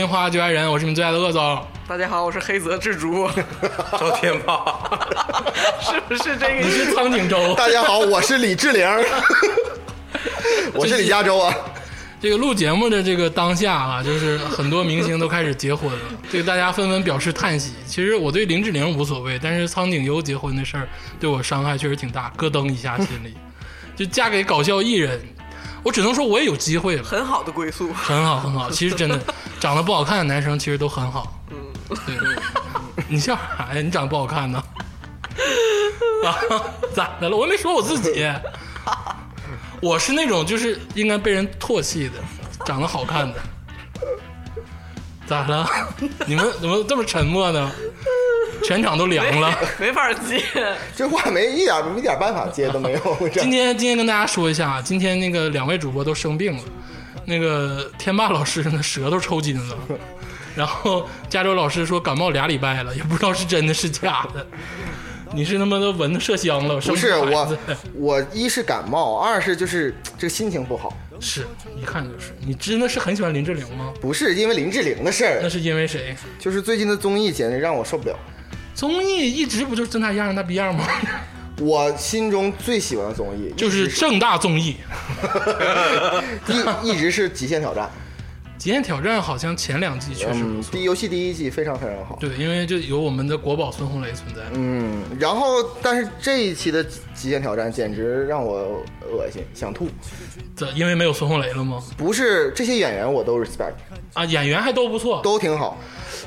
大家好，欢迎收听《花花局爱人》，我是你们最爱的鄂总。大家好，我是黑泽智竹，赵天霸，是不是这个你是苍井周。大家好，我是李志玲，我是李佳洲啊。这个录节目的这个当下啊，就是很多明星都开始结婚了，这个大家纷纷表示叹息。其实我对林志玲无所谓，但是苍井优结婚的事儿对我伤害确实挺大，咯噔一下心里。就嫁给搞笑艺人，我只能说我也有机会了，很好的归宿。很好很好。其实真的 长得不好看的男生其实都很好。嗯，对。你笑啥呀？你长得不好看呢？啊？咋的了？我也没说我自己。我是那种就是应该被人唾弃的，长得好看的。咋了？你们怎么这么沉默呢？全场都凉了。没 法接。这话没一点一点办法接都没有。今天今天跟大家说一下啊，今天那个两位主播都生病了，那个天霸老师呢舌头抽筋了，然后加州老师说感冒俩礼拜了，也不知道是真的是假的。你是他妈的闻麝香了？不是我，我一是感冒，二是就是这个心情不好，是一看就是。你真的是很喜欢林志玲吗？不是因为林志玲的事儿，那是因为谁？就是最近的综艺简直让我受不了。综艺一直不就是正大样那逼样吗？我心中最喜欢的综艺就是正大综艺。一一直是《极限挑战》，极限挑战好像前两季确实不嗯，错，第游戏第一季非常非常好。对，因为就有我们的国宝孙红雷存在。嗯，然后但是这一期的《极限挑战》简直让我恶心，想吐。这因为没有孙红雷了吗？不是这些演员我都 respect，啊，演员还都不错。都挺好。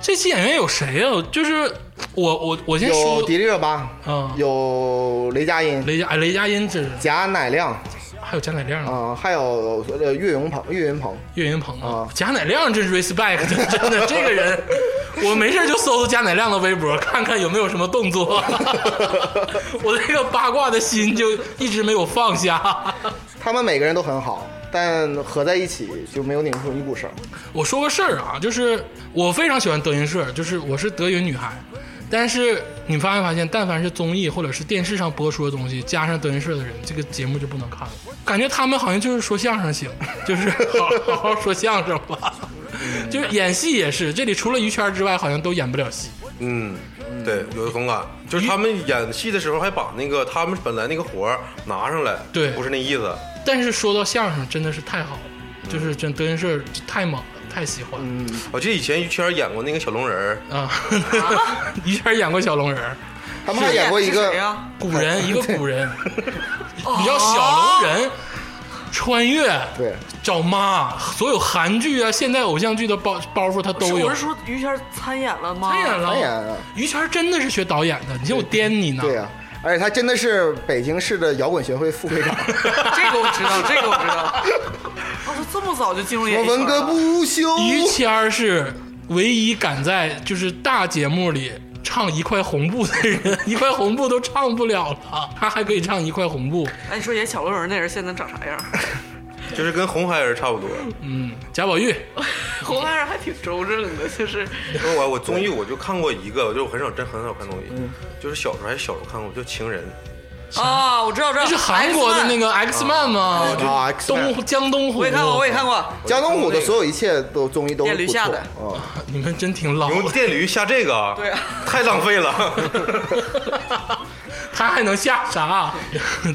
这期演员有谁啊？就是我我我先有说迪丽热巴，嗯，有雷佳音、雷佳哎雷佳音这是，贾乃亮还有贾乃亮，啊、还有呃岳云鹏、岳云鹏。岳云鹏啊啊，贾乃亮这是 respect，真的这个人，我没事就搜搜贾乃亮的微博，看看有没有什么动作。我这个八卦的心就一直没有放下。他们每个人都很好，但合在一起就没有拧出一股绳。我说个事儿啊，就是我非常喜欢德云社，就是我是德云女孩，但是你发没发现，但凡是综艺或者是电视上播出的东西，加上德云社的人，这个节目就不能看了。感觉他们好像就是说相声行，就是好好好说相声吧。就是演戏也是，这里除了于谦之外，好像都演不了戏。嗯，对，有同感。就是他们演戏的时候还把那个他们本来那个活儿拿上来，对不是那意思。但是说到相声，真的是太好了，就是真德云社太猛了，太喜欢。了。我记得以前于谦演过那个小龙人儿，啊，于谦演过小龙人儿，他们还演过一个谁呀？古人一个古人，你叫小龙人穿越，对，找妈，所有韩剧啊、现代偶像剧的包包袱他都有。我是。说于谦参演了吗？参演了，参演了。于谦真的是学导演的，你信我颠你呢？对呀、而且他真的是北京市的摇滚学会副会长，这个我知道，这个我知道。他说这么早就进入演艺圈我文革了。不休。于谦儿是唯一敢在就是大节目里唱一块红布的人，一块红布都唱不了了，他还可以唱一块红布。哎，你说演小龙人那人现在长啥样？就是跟红孩儿差不多。嗯，贾宝玉，红孩儿还挺周正的，就是因为我我综艺我就看过一个，我就很少真很少看综艺，就是小时候还小时候看过，叫《情人啊，我知道，知道，这是韩国的那个，X Man 吗？啊东江东虎，我也看过，我也看过。江东虎的所有一切都综艺都电驴下的啊，你们真挺老》，用，电驴下这个啊，对啊，太浪费了。他还能下啥？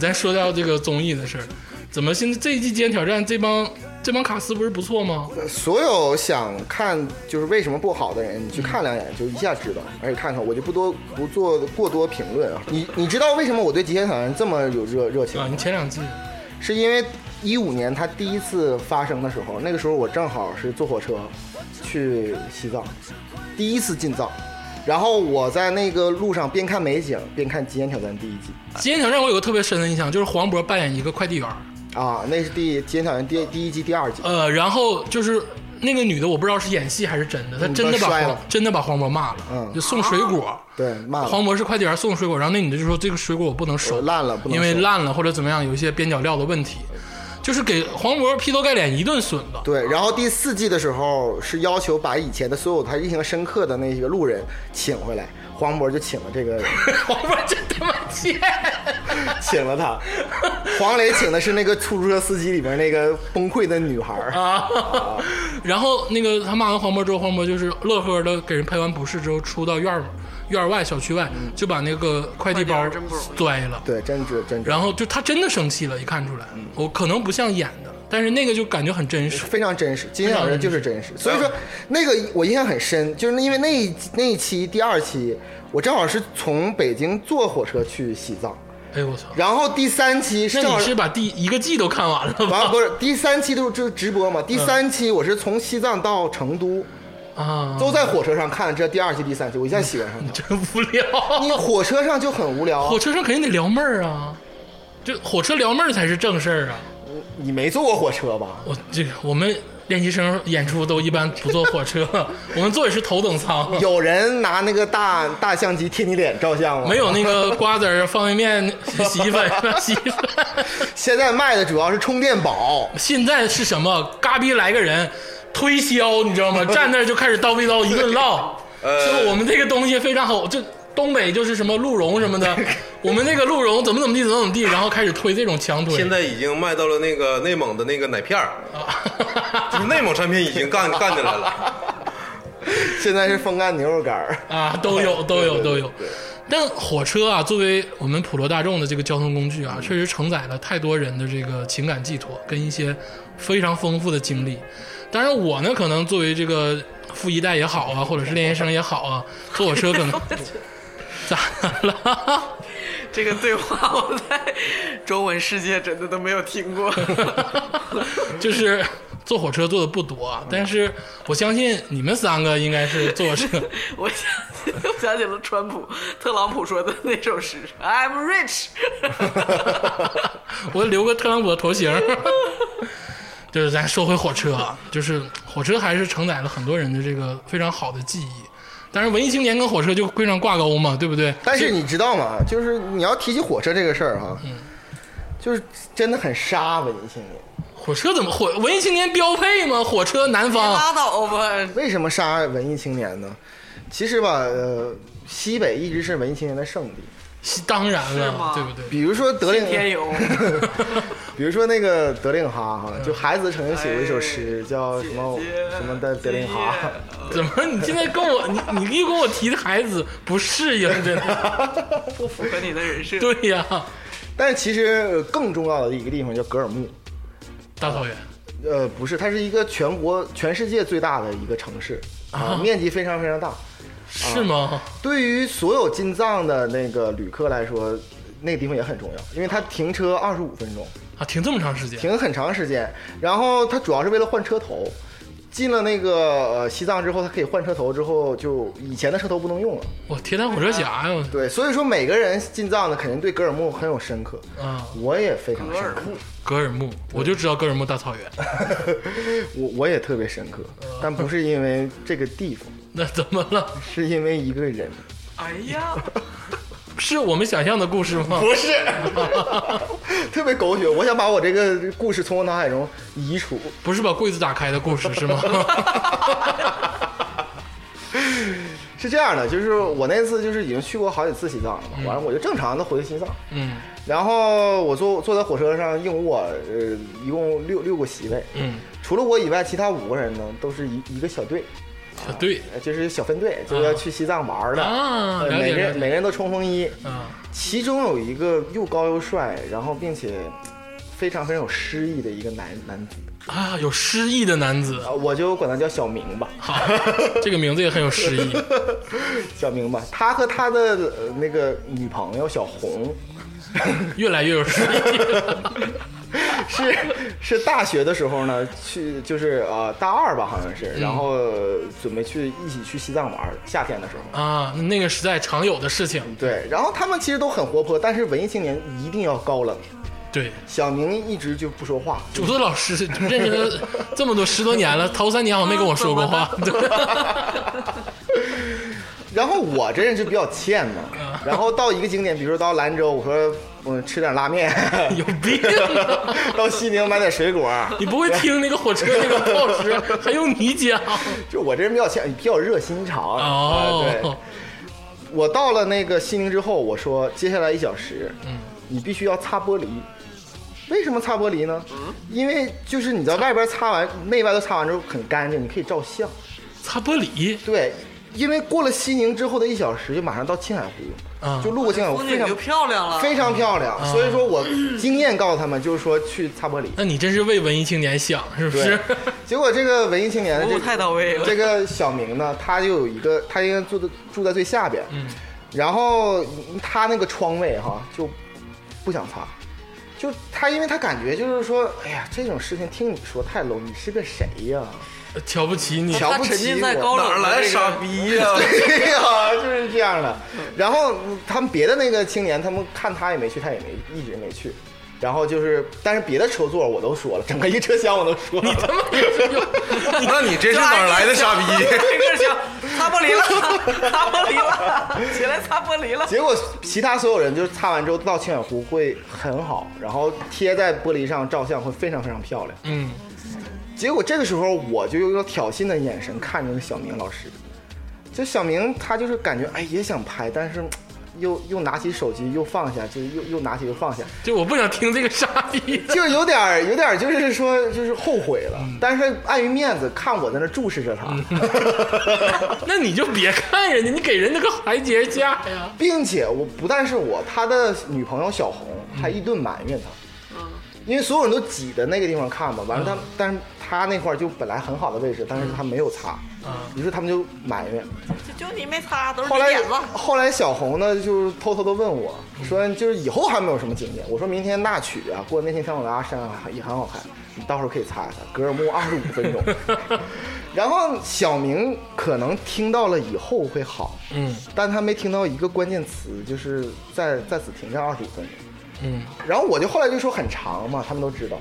咱说到这个综艺的事儿，怎么现在这一季《极限挑战》这帮这帮卡司不是不错吗？所有想看就是为什么不好的人，你去看两眼就一下知道，而且看看我就不多不做过多评论啊。你你知道为什么我对极限挑战这么有热热情啊，？你前两季是因为一五年它第一次发生的时候，那个时候我正好是坐火车去西藏，第一次进藏，然后我在那个路上边看美景边看《极限挑战》第一季《极限挑战》我有个特别深的印象，就是黄渤扮演一个快递员儿，啊，那是第《极限挑战》第第一季第二季。呃，然后就是那个女的，我不知道是演戏还是真的，她嗯真的把黄真的把黄渤骂了，嗯就送水果。对，骂，黄渤是快递员送水果，然后那女的就说这个水果我不能收，烂了不能因为烂了或者怎么样，有一些边角料的问题，就是给黄渤劈头盖脸一顿损了。对，然后第四季的时候是要求把以前的所有他印象深刻的那些路人请回来，黄渤就请了这个人，黄渤真他妈贱！请了他。黄磊请的是那个出租车司机里边那个崩溃的女孩儿。啊，然后那个他骂完黄渤之后，黄渤就是乐呵的给人赔完不是之后，出到院儿院儿外小区外，就把那个快递包快递真不容易摔了。对，真值真值，然后就他真的生气了，一看出来，嗯我可能不像演的，但是那个就感觉很真实。非常真实，金小人就是真实，所以说那个我印象很深，就是因为那一那一期第二期，我正好是从北京坐火车去西藏，哎呦我操！然后第三期是你是把第一个季都看完了吧？完了不是第三期都是就是直播嘛，第三期我是从西藏到成都，啊，都在火车上看这第二期、第三期，我一下喜欢上了。真无聊。你火车上就很无聊火，车上肯定得撩妹儿啊，这火车撩妹儿才是正事儿啊。你没坐过火车吧？我这个我们练习生演出都一般不坐火车，我们坐的是头等舱，有人拿那个大大相机贴你脸照相吗？没有那个瓜子儿、方便面、洗衣粉、洗衣粉。现在卖的主要是充电宝，现在是什么？嘎逼来个人推销，你知道吗？站那儿就开始叨逼叨一顿唠，呃说我们这个东西非常好，就东北就是什么鹿茸什么的，我们那个鹿茸怎么怎么地怎么怎么地，然后开始推这种强推。现在已经卖到了那个内蒙的那个奶片儿，就 是内蒙产品已经干干起来了。现在是风干牛肉干儿。啊，都有都有都有。但火车啊，作为我们普罗大众的这个交通工具啊，确实承载了太多人的这个情感寄托跟一些非常丰富的经历。当然，我呢，可能作为这个富一代也好啊，或者是练习生也好啊，坐火车可能 咋了？这个对话我在中文世界真的都没有听过。就是坐火车坐的不多啊，但是我相信你们三个应该是坐火车。我想起我想起了川普特朗普说的那首诗，I'm rich。我留个特朗普的头型。就是咱说回火车啊，就是火车还是承载了很多人的这个非常好的记忆。但是文艺青年跟火车就非常挂钩嘛，对不对？但是你知道吗？就是你要提起火车这个事儿哈，就是真的很杀文艺青年。火车怎么火？文艺青年标配吗？火车南方拉倒吧，为什么杀文艺青年呢？其实吧，呃，西北一直是文艺青年的圣地。当然了，对不对？比如说德令，天游，比如说那个德令哈哈，就孩子曾经写过一首诗，叫什么什么的德令哈。怎么你现在跟我 你你又跟我提的孩子不适应，真的？不符合你的人设。对呀，但是其实呃更重要的一个地方叫格尔木，大草原呃，不是，它是一个全国、全世界最大的一个城市啊，面积非常非常大。是吗？对于所有进藏的那个旅客来说，那个地方也很重要，因为它停车二十五分钟，啊，停这么长时间？停很长时间。然后它主要是为了换车头。进了那个呃西藏之后，它可以换车头，之后就以前的车头不能用了。哇铁胆火车侠呀！对，所以说每个人进藏的肯定对格尔木很有深刻，啊，我也非常深刻，格尔木，我就知道格尔木大草原。我我也特别深刻，但不是因为这个地方，那怎么了？是因为一个人。哎呀，是我们想象的故事吗？不是，特别狗血。我想把我这个故事从我脑海中移除。不是把柜子打开的故事是吗？是这样的，就是我那次就是已经去过好几次西藏了嘛，完了我就正常的回西藏，嗯。然后我坐坐在火车上硬卧，呃，一共六六个席位，嗯，除了我以外，其他五个人呢都是一一个小队，小队呃就是小分队，就要去西藏玩的，啊，每个人每个人都冲锋衣，啊，其中有一个又高又帅，然后并且非常非常有诗意的一个男男子，啊，有诗意的男子，啊，我就管他叫小明吧。好，这个名字也很有诗意。小明吧，他和他的呃那个女朋友小红，越来越有诗意。是是大学的时候呢，去就是呃大二吧，好像是，然后呃准备去一起去西藏玩，夏天的时候。啊，那个时代常有的事情。对，然后他们其实都很活泼，但是文艺青年一定要高冷。对，小明一直就不说话，主子老师认识他这么多十多年了，头三年好像没跟我说过话。对 然后我这人就比较欠嘛，然后到一个景点，比如说到兰州，我说我吃点拉面，有病啊！到西宁买点水果，你不会听那个火车那个报时，还用你讲？就我这人比较欠，比较热心肠。啊对哦，，我到了那个西宁之后，我说接下来一小时，嗯，你必须要擦玻璃。为什么擦玻璃呢？因为就是你在外边擦完，内外都擦完之后很干净，你可以照相。擦玻璃对，因为过了西宁之后的一小时，就马上到青海湖，啊就路过青海湖，非常风景就漂亮了。非常漂亮。所以说我经验告诉他们，就是说去擦玻璃。那你真是为文艺青年想，是不是？，结果这个文艺青年 太到位了。这个小明呢，他就有一个，他应该住的住在最下边，嗯，然后他那个窗位哈就不想擦，就他因为他感觉就是说，哎呀，这种事情听你说太 low，你是个谁呀？瞧不起你，瞧不起我沉浸在我高冷哪儿来傻逼呀？对呀，就是这样的。然后他们别的那个青年，他们看他也没去，他也没一直没去。然后就是，但是别的车座我都说了，整个一车厢我都说了。你他妈 那你这是哪儿来的傻逼？这车厢，擦玻璃了，擦玻璃了，起来擦玻璃了。结果其他所有人就是擦完之后到青海湖会很好，然后贴在玻璃上照相会非常非常漂亮。嗯，结果这个时候我就用挑衅的眼神看着小明老师，就小明他就是感觉哎也想拍，但是又又拿起手机又放下，就又又拿起又放下，就我不想听这个傻逼。就有点儿有点儿就是说就是后悔了，但是碍于面子看我在那注视着他，那你就别看人家，你给人家个台阶下呀。并且我不但是我，他的女朋友小红还一顿埋怨他。因为所有人都挤在那个地方看嘛，完了他，但是他那块儿就本来很好的位置，但是他没有擦，啊，于是他们就埋怨。就就你没擦，都是后来你点子。后来小红呢，就偷偷的问我说，就是以后还没有什么经验。我说明天那曲啊，过那天香格里拉山啊也很好看，你到时候可以擦一擦。格尔木二十五分钟。然后小明可能听到了以后会好，嗯但他没听到一个关键词，就是在在此停站二十五分钟。嗯，然后我就后来就说很长嘛，他们都知道。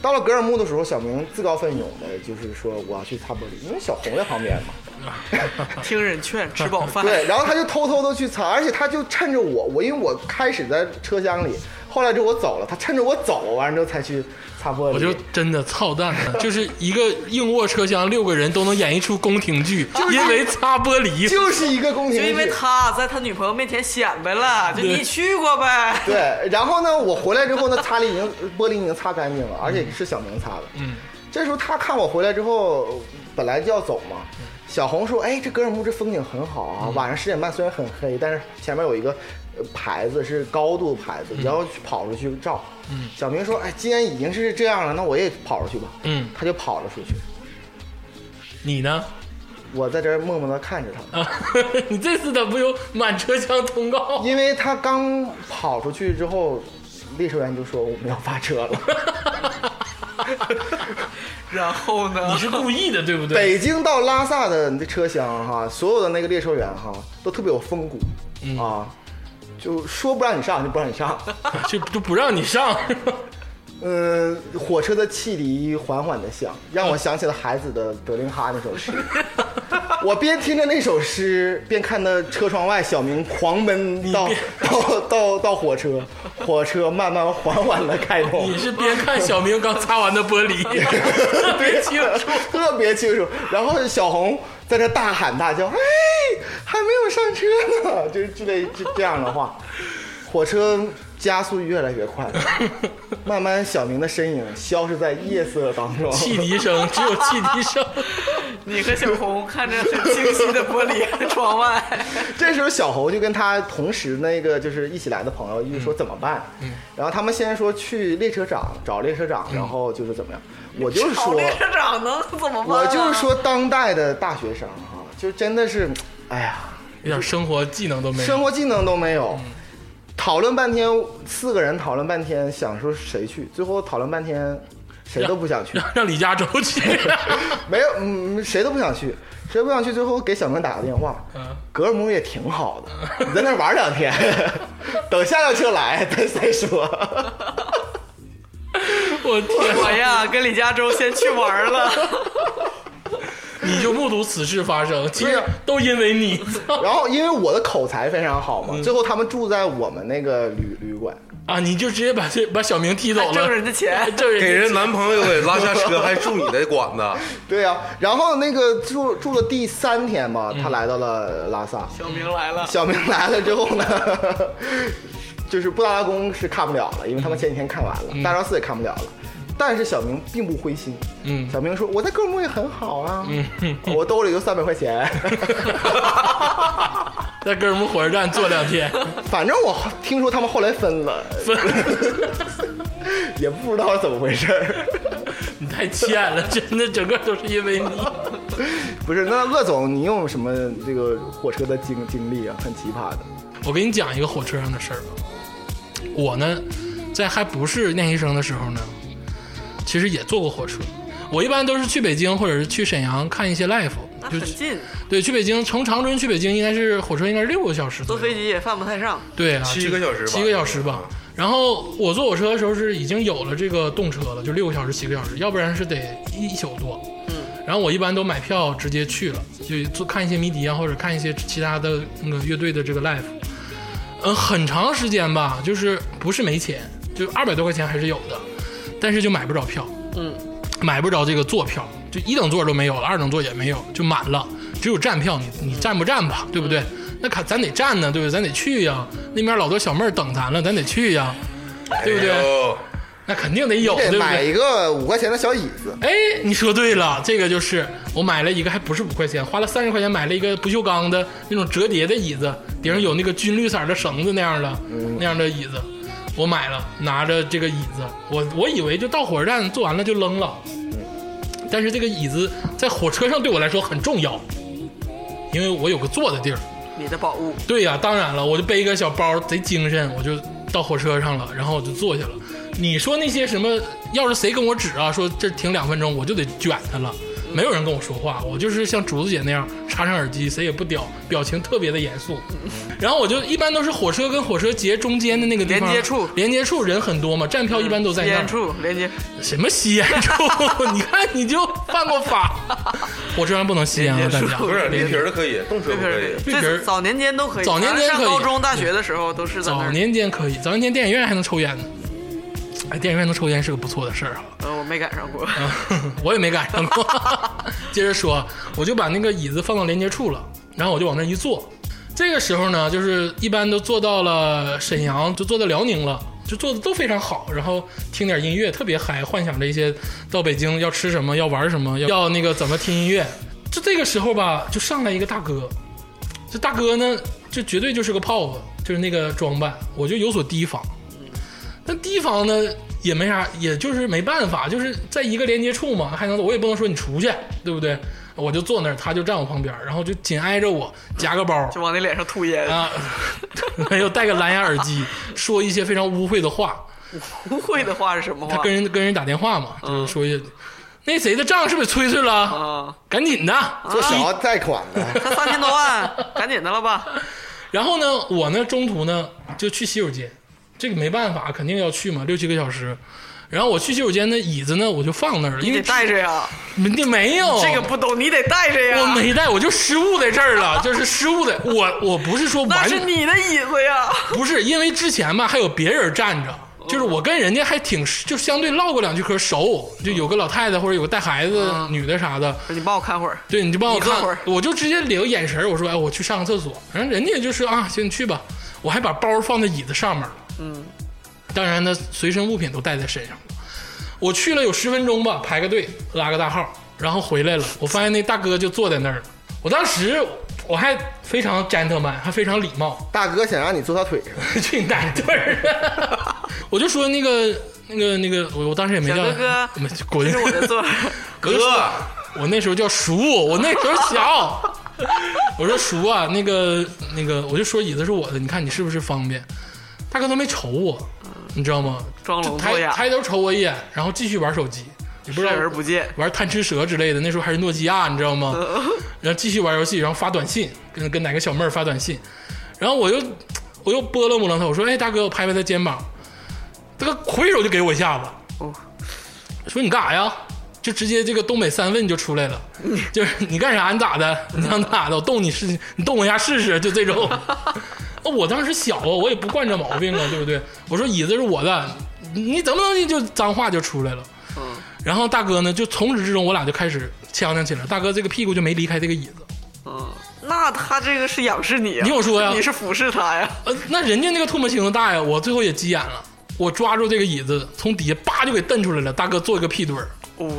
到了格尔木的时候，小明自告奋勇的，就是说我要去擦玻璃，因为小红在旁边嘛。听人劝，吃饱饭。对，然后他就偷偷的去擦，而且他就趁着我，我因为我开始在车厢里，后来之后我走了，他趁着我走完了之后才去擦玻璃。我就真的操蛋了，就是一个硬卧车厢六个人都能演一出宫廷剧，就因为擦玻璃。就是一个宫廷剧，就因为他在他女朋友面前显摆了，就对你去过呗。对，然后呢，我回来之后呢，擦了已经玻璃已经擦干净了，而且是小明擦的。嗯，这时候他看我回来之后，本来就要走嘛。小红说：“哎，这格尔木这风景很好啊，晚上十点半虽然很黑，但是前面有一个呃牌子是高度牌子，你要跑出去照。”嗯小明说：“哎，既然已经是这样了，那我也跑出去吧。”嗯，他就跑了出去。你呢？我在这儿默默的看着他，啊，你这次咋不有满车厢通告？因为他刚跑出去之后，列车员就说我们要发车了。然后呢你？是故意的，对不对？北京到拉萨的那车厢哈，所有的那个列车员哈都特别有风骨、嗯啊，就说不让你上 就不让你上。就 就不让你上。嗯，火车的汽笛缓缓的响，让我想起了孩子的德令哈那首诗。我边听着那首诗，边看着车窗外小明狂奔到到到到火车，火车慢慢缓缓的开动你，是边看小明刚擦完的玻璃，特别清楚。特别清楚。然后小红在这大喊大叫：“哎，还没有上车呢！”就是之类这这样的话，火车加速越来越快，慢慢小明的身影消失在夜色当中。汽笛声，只有汽笛声。你和小红看着很清晰的玻璃窗外，这时候小侯就跟他同时那个就是一起来的朋友就说怎么办？然后他们先说去列车长找列车长，然后就是怎么样？我就是说，找列车长能怎么办、啊？我就是，说当代的大学生啊，就真的是，哎呀，一点生活技能都没有。生活技能都没有。讨论半天，四个人讨论半天，想说谁去，最后讨论半天，谁都不想去，让 让李嘉洲去。没有，嗯，谁都不想去，谁都不想去。最后给小明打个电话，嗯格尔木也挺好的，你在那玩两天，等下辆车来再再说。我天，我呀跟李嘉洲先去玩了。你就目睹此事发生，其实都因为你。然后因为我的口才非常好嘛，嗯。最后他们住在我们那个旅旅馆，啊！你就直接把这把小明踢走了，挣人的钱。挣人给人男朋友给拉下车，还住你的馆子，对呀、然后那个住住了第三天嘛，嗯他来到了拉萨。小明来了，小明来了之后呢，就是布达拉宫是看不了了，因为他们前几天看完了，大昭寺也看不了了。但是小明并不灰心，嗯小明说：“我在哥莫也很好啊，嗯，我兜里就三百块钱，在哥们火车站坐两天，反正我听说他们后来分了，分 也不知道是怎么回事儿。你太欠了，真的，整个都是因为你。不是，那鄂总，你有什么这个火车的经经历啊？很奇葩的。我给你讲一个火车上的事儿吧。我呢，在还不是练习生的时候呢，其实也坐过火车。我一般都是去北京或者是去沈阳看一些 live，就很近，对，去北京从长春去北京应该是火车应该是六个小时，坐飞机也犯不太上。对啊，七个小时吧七个小时吧。然后我坐火车的时候是已经有了这个动车了，就六个小时、七个小时，要不然是得一宿多。嗯，然后我一般都买票直接去了，就做看一些迷笛啊，或者看一些其他的那个乐队的这个 live。嗯，很长时间吧，就是不是没钱，就二百多块钱还是有的，但是就买不着票，嗯，买不着这个坐票，就一等座都没有了，二等座也没有，就满了，只有站票，你你站不站吧，对不对？那看咱得站呢，对不对？咱得去呀，那边老多小妹儿等咱了，咱得去呀，对不对？那肯定得有，对不对？得买一个五块钱的小椅子，哎，你说对了，这个就是我买了一个，还不是五块钱，花了三十块钱买了一个不锈钢的那种折叠的椅子，顶上有那个军绿色的绳子那样的、那样的椅子，我买了，拿着这个椅子，我我以为就到火车站坐完了就扔了，但是这个椅子在火车上对我来说很重要，因为我有个坐的地儿。你的宝物，对呀、当然了，我就背一个小包，贼精神，我就到火车上了，然后我就坐下了。你说那些什么，要是谁跟我指啊，说这停两分钟，我就得卷他了。没有人跟我说话，我就是像竹子姐那样插上耳机，谁也不屌，表情特别的严肃。然后我就一般都是火车跟火车节中间的那个地方，连接处连接处人很多嘛，站票一般都在那烟。处连接，什么吸烟处？你看你就犯过法。火车上不能吸烟啊，大家。不是绿皮儿的可以，动车不可以。绿皮早年间都可以，早年间可以上高中、大学的时候都是在那早。年间可以，早年间电影院还能抽烟呢。哎，电影院能抽烟是个不错的事儿啊。呃，我没赶上过。嗯，我也没赶上过。接着说，我就把那个椅子放到连接处了，然后我就往那一坐。这个时候呢，就是一般都坐到了沈阳，就坐到辽宁了，就坐的都非常好，然后听点音乐，特别嗨，幻想着一些到北京要吃什么，要玩什么，要要那个怎么听音乐。就这个时候吧，就上来一个大哥，这大哥呢，这绝对就是个炮子，就是那个装扮，我就有所提防。但提防呢也没啥，也就是没办法，就是在一个连接处嘛，还能我也不能说你出去，对不对？我就坐那儿，他就站我旁边，然后就紧挨着我，夹个包就往你脸上吐烟，啊，没有戴个蓝牙耳机，说一些非常污秽的话。污秽的话是什么话？他跟人跟人打电话嘛，就是说一些那谁的账是不是催催了？啊，赶紧的。做小额贷款的，才三千多万，赶紧的了吧？然后呢，我呢中途呢就去洗手间，这个没办法，肯定要去嘛，六七个小时。然后我去洗手间的椅子呢，我就放那儿了，你得因为带着呀，你没有。这个不懂，你得带着呀。我没带，我就失误在这儿了，就是失误的。我我不是说那完，是你的椅子呀。不是因为之前吧还有别人站着，就是我跟人家还挺就相对唠过两句嗑熟，就有个老太太或者有个带孩子嗯女的啥的，你帮我看会儿，对，你就帮我看。会儿，我就直接领个眼神，我说哎我去上个厕所，然后人家也就是啊行你去吧，我还把包放在椅子上面了，嗯，当然呢随身物品都带在身上了。我去了有十分钟吧，排个队拉个大号，然后回来了，我发现那大哥就坐在那儿了。我当时我还非常 gentleman，还非常礼貌，大哥想让你坐他腿上，去你大腿儿啊！我就说那个那个那个，我我当时也没叫小哥哥没滚这是我的座儿。哥，我那时候叫叔，我那时候小。我说叔啊，那个那个，我就说椅子是我的，你看你是不是方便？大哥都没瞅我，你知道吗？装聋作抬哑，抬头瞅我一眼，然后继续玩手机，也不知视道而不见。玩贪吃蛇之类的，那时候还是诺基亚，你知道吗？然后继续玩游戏，然后发短信，跟跟哪个小妹儿发短信，然后我又我又拨了摸了他，我说：“哎，大哥，我拍拍他肩膀，这个挥手就给我一下子，哦，说你干啥呀？就直接这个东北三问就出来了，就是你干啥？你咋的？你想咋的？我动你试，你动我一下试试，就这种。哦我当时小啊，我也不惯这毛病啊，对不对？我说椅子是我的，你你怎么能就脏话就出来了？嗯，然后大哥呢，就从始至终我俩就开始呛呛起来，大哥这个屁股就没离开这个椅子。嗯，那那他这个是仰视你、啊，你听我说呀你是俯视他呀？呃，那人家那个唾沫星子大呀，我最后也急眼了，我抓住这个椅子，从底下叭就给蹬出来了，大哥做一个屁墩儿。哦，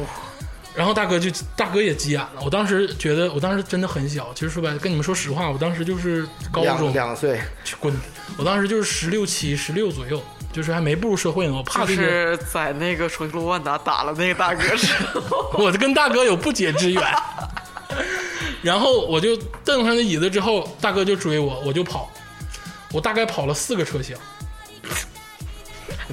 然后大哥就大哥也急眼了，我当时觉得我当时真的很小，其实说白了跟你们说实话，我当时就是高中，两岁，去滚！我当时就是十六七、十六左右，就是还没步入社会呢。我怕就这个，是在那个重庆路万达打了那个大哥之后，我跟大哥有不解之缘。然后我就蹬上那椅子之后，大哥就追我，我就跑，我大概跑了四个车厢，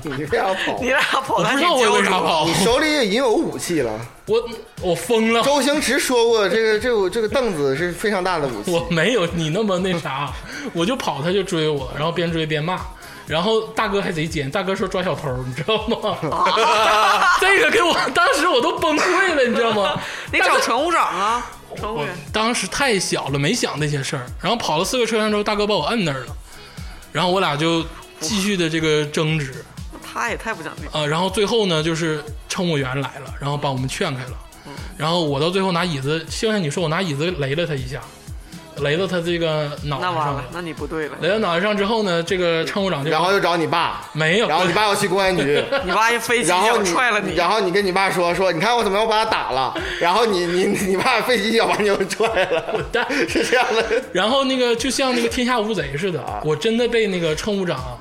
你为啥跑你？俩跑不知道我为啥跑。你，手里已经有武器了。我我疯了，周星驰说过，这个这个这个凳子是非常大的武器。我没有你那么那啥，我就跑，他就追我，然后边追边骂。然后大哥还贼奸，大哥说抓小偷，你知道吗？这个给我当时我都崩溃了，你知道吗？你找乘务长啊，乘务我员。当时太小了，没想那些事儿。然后跑了四个车厢之后，大哥把我摁那儿了，然后我俩就继续的这个争执他也太不讲理。啊、然后最后呢，就是乘务员来了，然后把我们劝开了。然后我到最后拿椅子，就像你说，我拿椅子雷了他一下，雷到他这个脑袋上了。，那完了那你不对了。雷到脑袋上之后呢，这个乘务长就然后又找你爸，没有，然后你爸要去公安局，你爸一飞机然后脚你踹了你，然后你跟你爸说说，你看我怎么又把他打了，然后你你你爸飞机脚把你又踹了，蛋是这样的。然后那个就像那个天下无贼似的，我真的被那个乘务长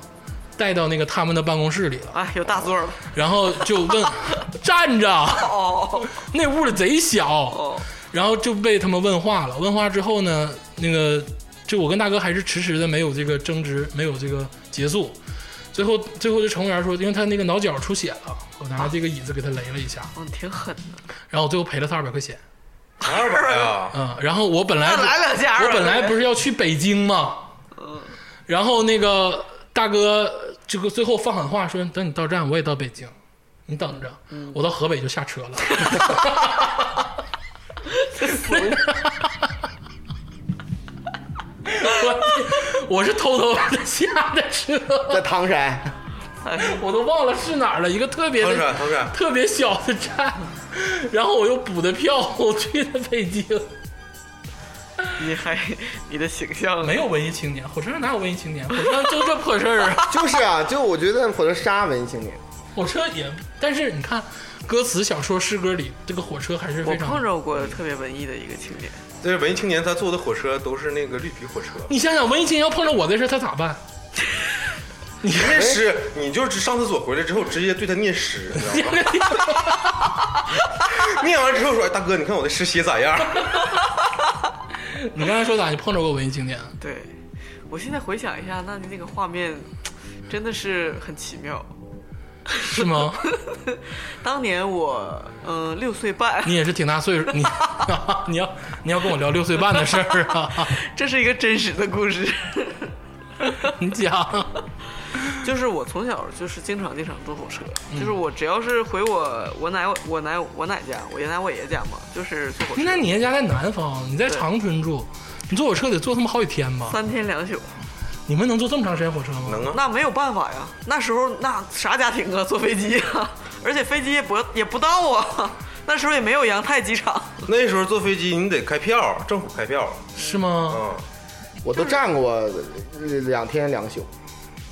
带到那个他们的办公室里了，哎，有大座了。然后就问 站着，哦那屋里贼小，哦，然后就被他们问话了。问话之后呢，那个就我跟大哥还是迟迟的没有这个争执，没有这个结束。最后最后这乘务员说，因为他那个脑角出血了，我拿这个椅子给他擂了一下，哦，你挺狠的。然后我最后赔了他二百块钱。二百啊，嗯，然后我本来那来两家我本来不是要去北京吗？然后那个大哥这个最后放狠话说，等你到站我也到北京，你等着，我到河北就下车了。我我是偷偷的下的车，在唐山，我都忘了是哪儿了，一个特别唐的山唐山，特别小的站，然后我又补的票，我去的北京。你还你的形象没有文艺青年，火车上哪有文艺青年？火车上就这破事儿啊！就是啊，就我觉得火车杀文艺青年，火车也，但是你看歌词、小说、诗歌里，这个火车还是我非常碰着过特别文艺的一个青年，这是文艺青年，他坐的火车都是那个绿皮火车。你想想，文艺青年要碰着我的事，他咋办？念诗，你就是上厕所回来之后直接对他念诗，你知道吗？念完之后说：“哎，大哥，你看我的诗写咋样你刚才说咋？你碰着过文艺青年？对我现在回想一下，那那个画面真的是很奇妙。是吗？当年我嗯六岁半，你也是挺大岁数，你 你要你要跟我聊六岁半的事儿啊？这是一个真实的故事。你讲，就是我从小就是经常经常坐火车，嗯就是我只要是回我我奶我奶我奶家，我爷奶我爷家嘛，就是坐火车，那你爷家在南方，你在长春住，你坐火车得坐他妈好几天吧？三天两宿，你们能坐这么长时间火车？”吗？能啊，那没有办法呀。那时候那啥家庭啊，坐飞机啊，而且飞机也不也不到啊，那时候也没有扬泰机场。那时候坐飞机你得开票，政府开票是吗？嗯。我都站过呃两天两宿，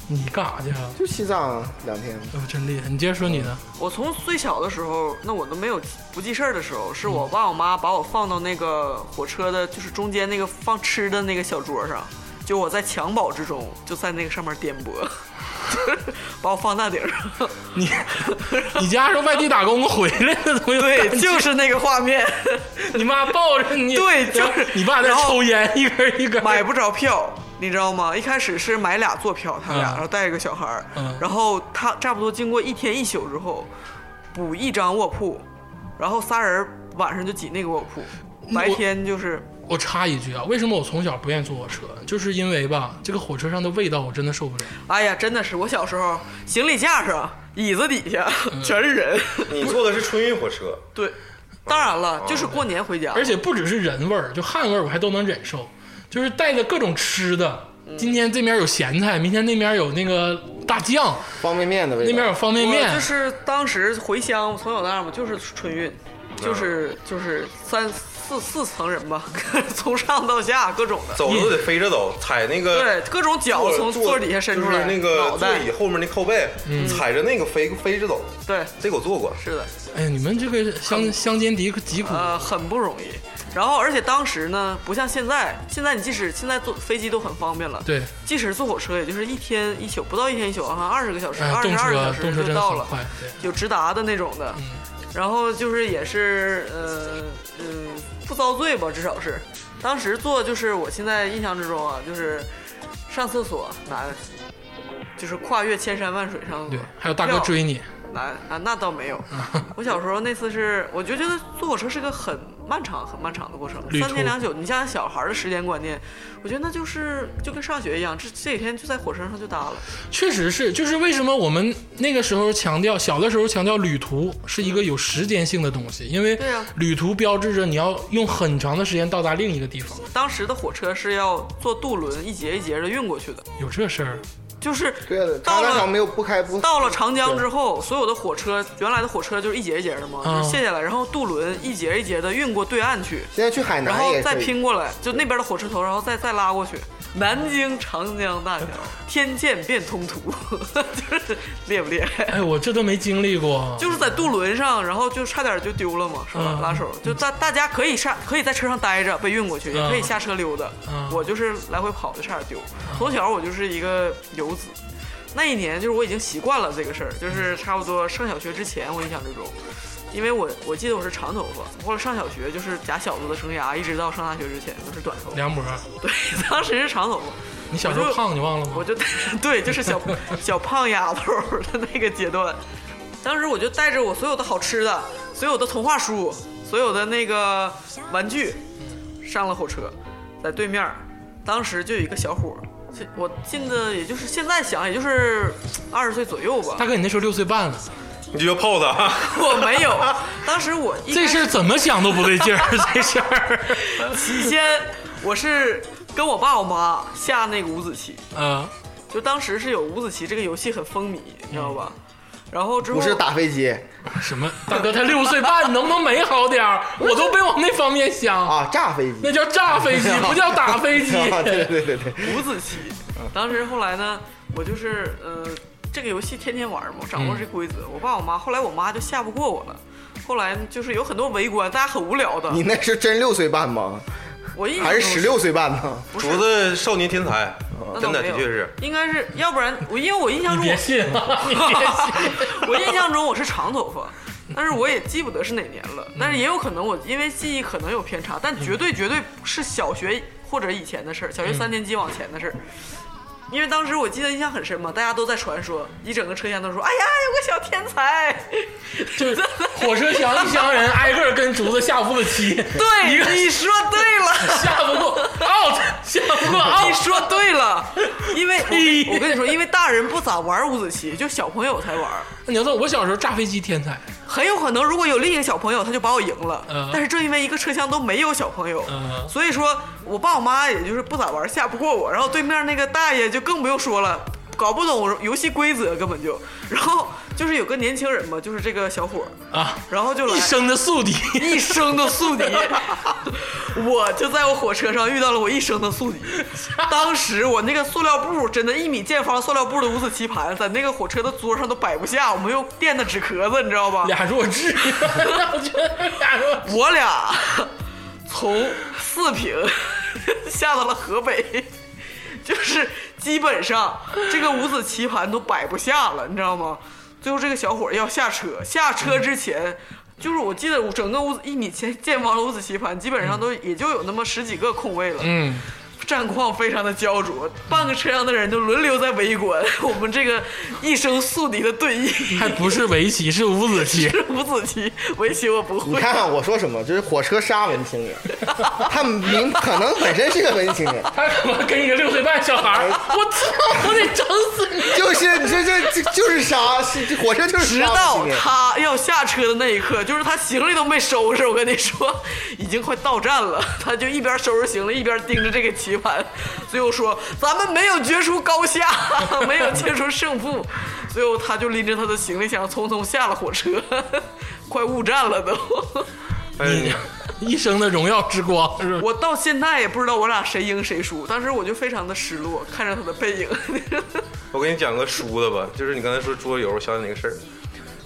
你干啥去啊？就西藏啊两天。哦，真厉害！你接着说你的。我从最小的时候，那我都没有不记事儿的时候，是嗯我爸我妈把我放到那个火车的，就是中间那个放吃的那个小桌上，就我在襁褓之中，就在那个上面颠簸，把我放大顶上。你你家是外地打工回来的，怎么对，就是那个画面，你妈抱着你，对就是你爸在抽烟，一根一根买不着票。你知道吗？一开始是买俩坐票，他俩，嗯然后带一个小孩儿，嗯然后他差不多经过一天一宿之后，补一张卧铺，然后仨人晚上就挤那个卧铺，白天就是我插一句啊，为什么我从小不愿意坐火车？就是因为吧，这个火车上的味道我真的受不了。哎呀，真的是我小时候行李架上、椅子底下嗯全是人。你坐的是春运火车，对，当然了，就是过年回家，而且不只是人味儿，就汗味儿我还都能忍受，就是带着各种吃的。今天这面有咸菜，明天那面有那个大酱，方便面的味道。那边有方便面。我就，是当时回乡，从小到大嘛，就是春运，就是就是三四四层人吧，从上到下各种的，走都得飞着走，踩那个对，各种脚从座底下伸出来，就是那个座，椅后面那靠背，踩着那个飞飞着走，对，这个我做过。是的，哎呀，你们这个乡乡间疾疾苦，呃，很不容易。然后，而且当时呢，不像现在，现在你即使现在坐飞机都很方便了，对，即使坐火车，也就是一天一宿，不到一天一宿，好像二十个小时，二十二个小时就到了，很快，对，有直达的那种的。然后就是也是呃嗯不遭罪吧，至少是。当时坐就是我现在印象之中啊，就是上厕所难，就是跨越千山万水上厕对所，，还有大哥追你，难啊，那倒没有。我小时候那次是，我就觉得坐火车是个很漫长、很漫长的过程，三天两宿。你想想小孩的时间观念，我觉得那就是就跟上学一样，这这几天就在火车上就搭了。确实是，就是为什么我们那个时候强调，小的时候强调旅途是一个有时间性的东西，因为旅途标志着你要用很长的时间到达另一个地方，当时的火车是要坐渡轮一节一节的运过去的，有这事儿，就是到了长江桥没有不开不到了长江之后，所有的火车原来的火车就是一节一节的嘛，嗯就是卸下来，然后渡轮一节一节的运过对岸去。现在去海然后再拼过来，就那边的火车头，然后再再拉过去。南京长江大桥，天堑变通途，就是厉不厉害？哎，我这都没经历过，就是在渡轮上，然后就差点就丢了嘛，是吧？嗯拉手，就大大家可以上，可以在车上待着被运过去，也嗯可以下车溜达。嗯我就是来回跑的，差点丢。从小我就是一个游子，那一年就是我已经习惯了这个事儿，就是差不多上小学之前，我印象之中。因为我我记得我是长头发，或者上小学就是假小子的生涯，一直到上大学之前都是短头发。梁博，对，当时是长头发，你小时候胖你忘了吗？我就 对，就是小小胖丫头的那个阶段。当时我就带着我所有的好吃的、所有的童话书、所有的那个玩具，上了火车，在对面，当时就有一个小伙我进的也就是现在想，也就是二十岁左右吧。大哥，你那时候六岁半了，你就要泡他，我没有，当时我这事儿怎么想都不对劲儿，这事儿，起先我是跟我爸我妈下那个五子棋，嗯，就当时是有五子棋这个游戏很风靡，你知道吧？然后之后不是打飞机什么？大哥，他六岁半，你能不能美好点儿？我都没往那方面想，啊，炸飞机那叫炸飞机，不叫打飞机。啊，对对对对，五子棋。当时后来呢，我就是呃，这个游戏天天玩嘛，我掌握这规则。我爸我妈后来我妈就下不过我了，后来就是有很多围观，大家很无聊的。你那是真六岁半吗？我印象中还是十六岁半呢？不是竹子少年天才，真的的确是。应该是要不然我因为我印象中你别信别信。我印象中我是长头发，但是我也记不得是哪年了。但是也有可能我因为记忆可能有偏差，但绝对绝对是小学或者以前的事儿，小学三年级往前的事儿。因为当时我记得印象很深嘛，大家都在传说，一整个车厢都说：“哎呀，有个小天才。就是火车厢一箱人挨个跟竹子下五子棋，”对，一个你说对了。下不过 out，下不过你 out。你说对了，因为嘿我我跟你说，因为大人不咋玩五子棋，就小朋友才玩。你要说我小时候炸飞机天才，很有可能，如果有另一个小朋友，他就把我赢了。嗯但是正因为一个车厢都没有小朋友，嗯所以说我爸我妈也就是不咋玩，下不过我。然后对面那个大爷就更不用说了，搞不懂游戏规则根本就。然后就是有个年轻人嘛，就是这个小伙儿，啊，然后就来一生的宿敌。一生的宿敌。我就在我火车上遇到了我一生的宿敌。当时我那个塑料布，真的，一米见方塑料布的五子棋盘，在那个火车的桌上都摆不下，我们用垫的纸壳子，你知道吧？俩弱智，我觉得俩弱智。我俩从四平 下到了河北，就是基本上这个五子棋盘都摆不下了，你知道吗？最后这个小伙要下车，下车之前。就是我记得我整个五子一米前见方的五子棋盘，基本上都也就有那么十几个空位了，嗯，战况非常的焦灼，半个车厢的人都轮流在围观 我们这个一生宿敌的对弈。还不是围棋，是五子棋。是五子棋，围棋我不会。你看看我说什么，就是火车杀文青人，他明可能本身是个文青人，他可能跟一个六岁半小孩，我操，我得整死你！就是你这这这就是杀，是这火车就是杀直到。他要下车的那一刻，就是他行李都没收拾，我跟你说，已经快到站了。他就一边收拾行李，一边盯着这个棋盘，最后说：“咱们没有决出高下，没有决出胜负。”最后他就拎着他的行李箱匆匆下了火车，快误站了都。哎，呀一生的荣耀之光？我到现在也不知道我俩谁赢谁输，当时我就非常的失落，看着他的背影。我给你讲个输的吧，就是你刚才说桌游，我想起那个事儿，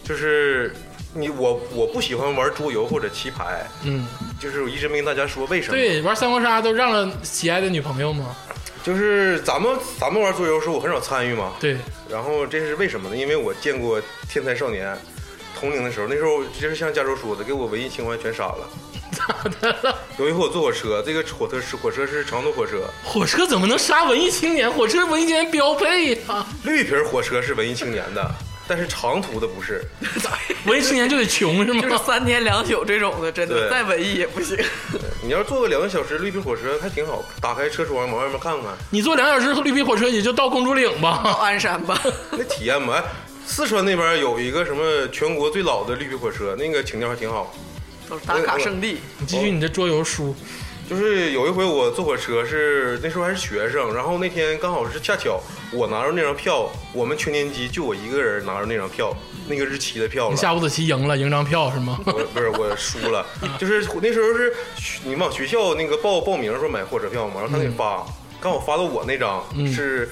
就是你我我不喜欢玩桌游或者棋牌，嗯，就是我一直没跟大家说为什么。对，玩三国杀都让了喜爱的女朋友吗？就是咱们咱们玩桌游的时候，我很少参与嘛。对，然后这是为什么呢？因为我见过天才少年同龄的时候，那时候就是像加州说的，给我文艺情怀全杀了。咋的了？有一回我坐火车，这个火车是火车是长途火车，火车怎么能杀文艺青年？火车是文艺青年标配呀、绿皮火车是文艺青年的，但是长途的不是。文艺青年就得穷是吗？就是三天两宿这种的，真的对再文艺也不行。你要坐个两个小时绿皮火车还挺好，打开车窗往外面看看，你坐两小时绿皮火车也就到公主岭到吧？鞍山吧，那体验吧。哎，四川那边有一个什么全国最老的绿皮火车，那个情调还挺好。都是打卡圣地。你继续你的桌游书，就是有一回我坐火车是那时候还是学生，然后那天刚好是恰巧我拿着那张票，我们全年级就我一个人拿着那张票，那个日期的票了。你下五子棋赢了，赢张票是吗？我不是我输了，就是那时候是你往学校那个报报名的时候买火车票嘛，然后他给发，刚好发到我那张、嗯是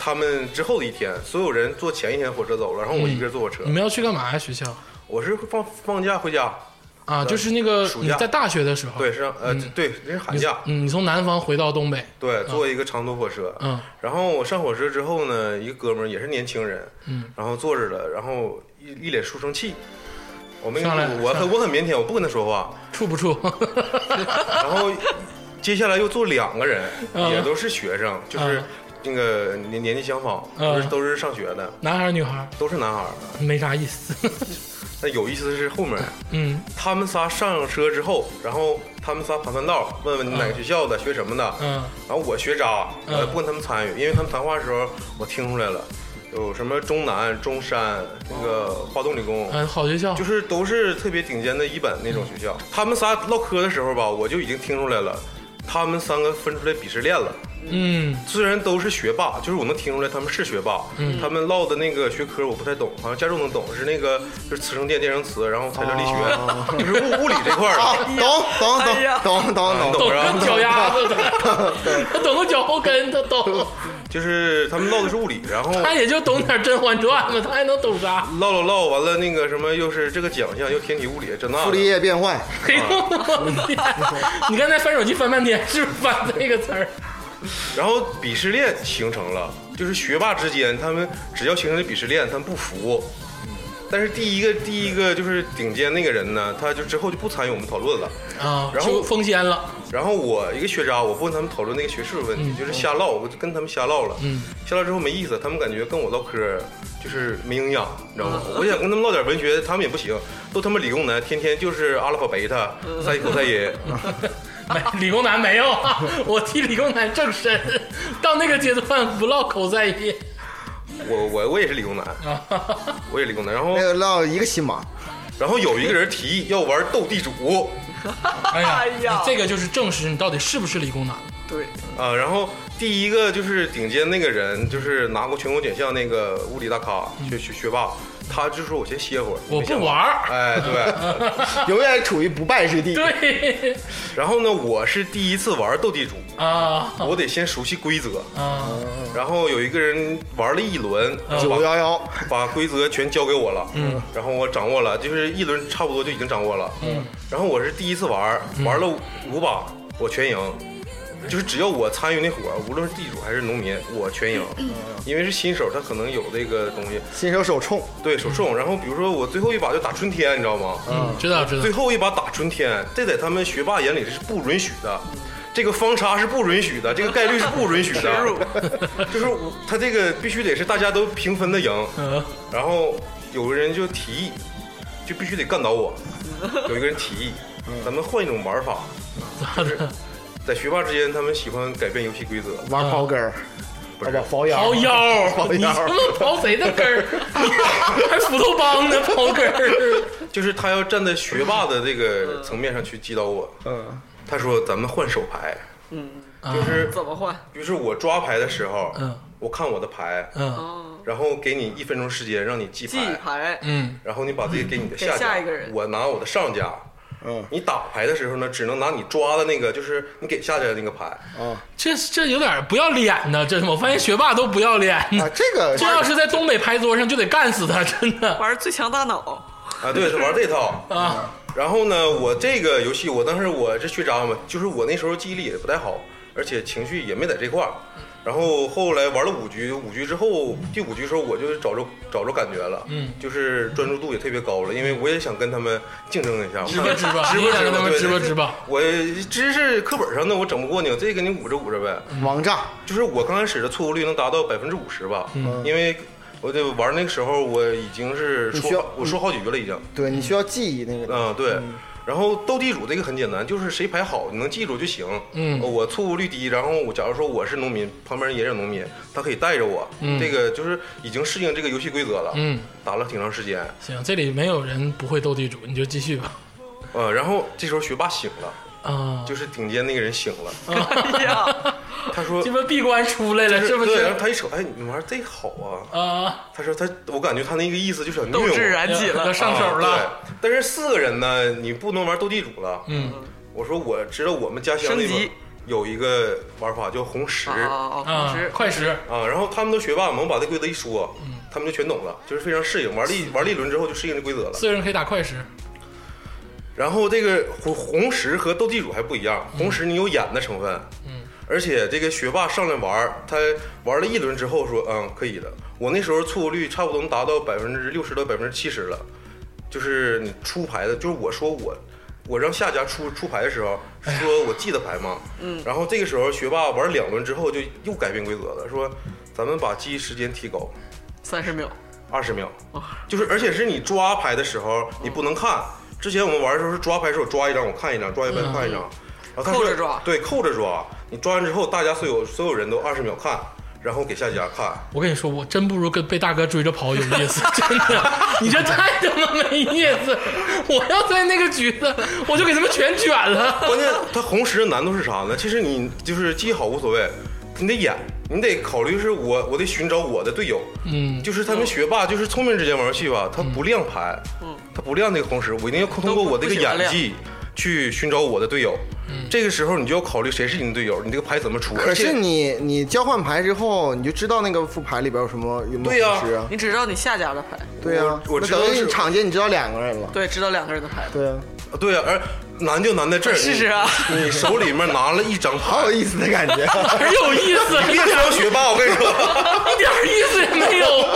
他们之后的一天，所有人坐前一天火车走了，然后我一个人坐火车，你们要去干嘛呀？学校我是放放假回家，啊，就是那个暑假你在大学的时候，对，是让呃、对，那是寒假，嗯，你从南方回到东北，对，坐一个长途火车，嗯然后我上火车之后呢，一个哥们儿也是年轻人，嗯，然后坐着了，然后一一脸书生气。我没跟上来我很我很腼腆，我不跟他说话。处不处？然后接下来又坐两个人，嗯也都是学生，就是嗯那个年年纪相仿，嗯都是都是上学的，男孩儿女孩儿都是男孩儿。没啥意思。那有意思的是后面，嗯他们仨上车之后，然后他们仨盘盘道，问问你哪个学校的，学什么的。嗯然后我学渣，嗯我也不跟他们参与，因为他们谈话的时候我听出来了，有什么中南、中山、那个华东理工，嗯，好学校，就是都是特别顶尖的一本那种学校。他们仨唠嗑的时候吧，我就已经听出来了，他们三个分出来鄙视链了。嗯虽然都是学霸，就是我能听出来他们是学霸。嗯他们唠的那个学科我不太懂，好像加州能懂，是那个就是磁生电、电生磁，然后材料力学，啊就是物物理这块儿啊，的。懂懂懂懂懂懂懂懂脚丫子 的，他懂个脚后跟，他懂，就是他们唠的是物理，然后他也就懂点《甄嬛传》嘛，他还能懂啥？唠唠唠完了，那个什么又是这个奖项，又天体物理，这那傅立的。叶变坏，嘿呦 我天！你刚才翻手机翻半天，是不是翻这个词儿？然后鄙视链形成了，就是学霸之间，他们只要形成了鄙视链，他们不服。但是第一个第一个就是顶尖那个人呢，他就之后就不参与我们讨论了。啊，然后就封仙了。然后我一个学渣，我不跟他们讨论那个学术问题，就是瞎唠，我就跟他们瞎唠了。嗯，瞎唠之后没意思，他们感觉跟我唠嗑就是没营养，你知道吗？我想跟他们唠点文学，他们也不行，都他妈理工男，天天就是阿拉法贝塔、赛口赛音。没，理工男没有啊，我替理工男正身，到那个阶段不唠口在音我我我也是理工男，啊。我也理工男。然后那个唠一个新马，然后有一个人提议要玩斗地主哎呀，哎呀这个就是证实你到底是不是理工男。对，啊，然后第一个就是顶尖那个人，就是拿过全国奖项那个物理大咖学学学霸，他就说我先歇会儿，我不玩儿。哎，对。永远处于不败之地。对 然后呢，我是第一次玩斗地主，啊我得先熟悉规则。啊，然后有一个人玩了一轮，九把幺幺，把规则全交给我了，嗯，然后我掌握了，就是一轮差不多就已经掌握了，嗯，然后我是第一次玩，玩了五把，我全赢。就是只要我参与那伙儿，无论是地主还是农民，我全赢，因为是新手，他可能有这个东西，新手手冲，对手冲。然后比如说我最后一把就打春天，你知道吗？嗯，知道知道最。后一把打春天，这在他们学霸眼里是不允许的，这个方差是不允许的，这个概率是不允许的，就是我他这个必须得是大家都平分的赢。嗯然后有个人就提议，就必须得干倒我。有一个人提议，咱们换一种玩法，咋的？在学霸之间，他们喜欢改变游戏规则。玩刨根儿，不是刨腰，刨腰，刨腰你他妈刨谁的根儿？还斧头帮呢？刨根儿？就是他要站在学霸的这个层面上去击倒我。嗯，他说：“咱们换手牌，嗯就是怎么换？就是我抓牌的时候，嗯我看我的牌，嗯哦，然后给你一分钟时间让你记牌记牌，嗯然后你把这个给你的下家，下一个人我拿我的上家，嗯你打牌的时候呢，只能拿你抓的那个，就是你给下家的那个牌。啊这这有点不要脸呢，这我发现学霸都不要脸呢。啊，这个这要是在东北牌桌上，就得干死他，真的玩最强大脑，啊，对，是玩这套。啊！然后呢，我这个游戏，我当时我这学渣嘛，就是我那时候记忆力也不太好，而且情绪也没在这块儿。然后后来玩了五局，五局之后，第五局的时候我就找着找着感觉了，嗯，就是专注度也特别高了，因为我也想跟他们竞争一下，直吧直吧，直吧你也想跟他们对支吧直吧？我知识课本上的我整不过你，我这给你捂着捂着呗。王炸，就是我刚开始的错误率能达到百分之五十吧，嗯因为我这玩那个时候我已经是你需要说我说好几局了已经，对你需要记忆那个，嗯对。然后斗地主这个很简单，就是谁牌好，你能记住就行。嗯我错误率低，然后我假如说我是农民，旁边也有农民，他可以带着我，嗯这个就是已经适应这个游戏规则了。嗯，打了挺长时间，行，这里没有人不会斗地主，你就继续吧。呃，然后这时候学霸醒了，啊，就是顶尖那个人醒了，哎呀，他说这不闭关出来了，是不对，然是后？他一瞅，哎，你玩这好啊。啊，他说他，我感觉他那个意思就想虐斗志我。燃起了要，上手啊了。对，但是四个人呢，你不能玩斗地主了。嗯我说我知道我们家乡那边级有一个玩法叫红石啊啊，啊，啊同时，快石，然后他们都学霸嘛，我们把这规则一说，嗯他们就全懂了，就是非常适应，玩了一玩了一轮之后就适应这规则了。四个人可以打快石。然后这个红红石和斗地主还不一样，红石你有演的成分，嗯，而且这个学霸上来玩儿，他玩了一轮之后说，嗯，可以的。我那时候错误率差不多能达到百分之六十到百分之七十了，就是你出牌的，就是我说我。我让下家出出牌的时候，说我记得牌嘛，嗯，然后这个时候学霸玩两轮之后就又改变规则了，说咱们把记忆时间提高。三十秒，二十秒，就是而且是你抓牌的时候你不能看，之前我们玩的时候是抓牌的时候抓一张我看一张，抓一张看一张，然后他扣着抓对，扣着抓，你抓完之后大家所有所有人都二十秒看，然后给下家看，我跟你说，我真不如跟被大哥追着跑有意思，真的，你这太他妈没意思。我要在那个局子，我就给他们全卷了。关键他红石的难度是啥呢？其实你就是记好无所谓，你得演，你得考虑是我我得寻找我的队友，嗯，就是他们学霸就是聪明之间玩游戏吧，他不亮牌，嗯，他不亮那个红石，我一定要通过我这个演技去寻找我的队友。嗯这个时候你就要考虑谁是你的队友，你这个牌怎么出。可是你你交换牌之后，你就知道那个副牌里边有什么有没对呀有红石啊？你只知道你下家的牌，对呀，我我那等于知道是你场间你知道两个人了。对，知道两个人的牌，对啊，对呀、而难就难在这儿，试试啊你你手里面拿了一张牌好有，意思的感觉。很 有意思？别说学霸，我跟你说，一点意思也没有啊！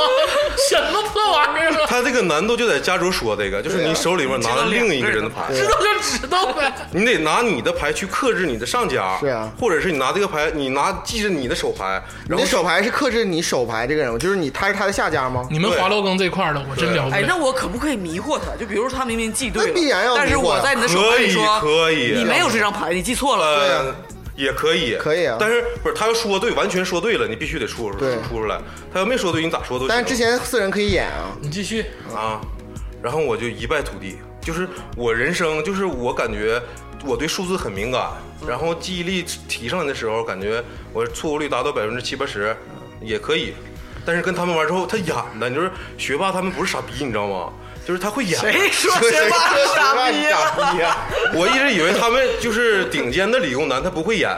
什么破玩意儿啊？他这个难度就在加州说这个，就是你手里面拿了另一个人的牌，知道就知道呗。你得拿你的牌去克制你的上家，是啊或者是你拿这个牌，你拿记着你的手牌，然后你手牌是克制你手牌这个人物，就是你他是他的下家吗？你们华罗庚这块儿的，我真了不哎，那。我可不可以迷惑他？就比如说他明明记对了，必然要但是迷惑呀我在你的手牌可以里说，可以，你没有这张牌，你记错了。呃，对啊也可以，可以啊但是不是他要说对，完全说对了，你必须得出出出出来。他要没说对，你咋说都行。但是之前四人可以演啊。你继续，啊，然后我就一败涂地。就是我人生，就是我感觉我对数字很敏感，然后记忆力提上来的时候，感觉我错误率达到百分之七八十也可以。但是跟他们玩之后，他演的，你就是学霸，他们不是傻逼，你知道吗？就是他会演。谁 说学霸是傻逼傻啊？逼呀？我一直以为他们就是顶尖的理工男，他不会演。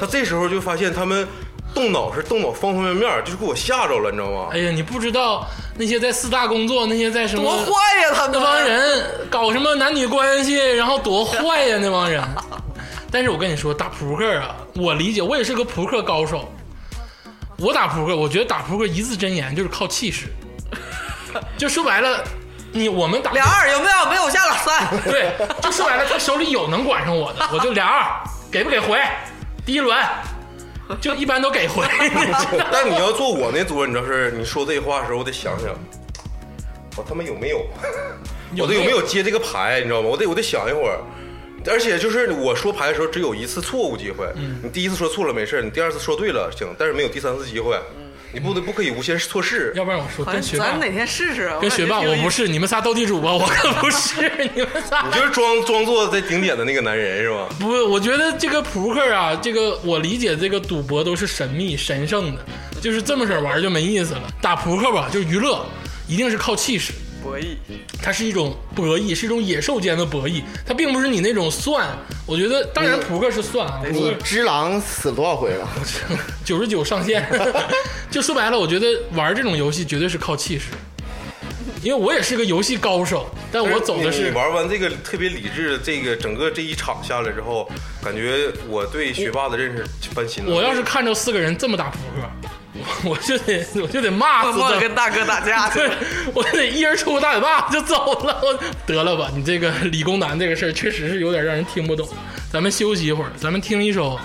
他这时候就发现他们动脑是动脑方方面面，就是给我吓着了，你知道吗？哎呀，你不知道那些在四大工作，那些在什么多坏呀，他们那帮人搞什么男女关系，然后多坏呀那帮人。但是我跟你说，打扑克啊，我理解，我也是个扑克高手。我打扑克，我觉得打扑克一字真言就是靠气势。就说白了，你我们打俩二有没有？没有下了三。对，就说白了，他手里有能管上我的，我就俩二，给不给回？第一轮就一般都给回。但你要坐我那桌，你知道是你说这话的时候，我得想想，我他妈有没有，我得有没有接这个牌，你知道吗？我得我得想一会儿。而且就是我说牌的时候只有一次错误机会，你第一次说错了没事，你第二次说对了行，但是没有第三次机会，你不得不可以无限错试。要不然我说好跟学霸咱哪天试试啊？跟学霸，我不是，你们仨斗地主吧？我可不是，你们仨你就是装装作在顶点的那个男人是吧？不，我觉得这个扑克啊，这个我理解这个赌博都是神秘神圣的，就是这么式玩就没意思了。打扑克吧，就是娱乐，一定是靠气势。博弈，它是一种博弈，是一种野兽间的博弈，它并不是你那种算。我觉得，当然扑克是算啊，你只狼死多少回了？九十九上限。就说白了，我觉得玩这种游戏绝对是靠气势，因为我也是个游戏高手，但我走的你是玩完这个特别理智的这个整个这一场下来之后，感觉我对学霸的认识翻新了。我要是看着四个人这么打扑克，我就得我就得骂死他。跟大哥打架去对了。，我得一人出个大嘴巴就走了。我得了吧，你这个理工男这个事儿确实是有点让人听不懂。咱们休息一会儿，咱们听一首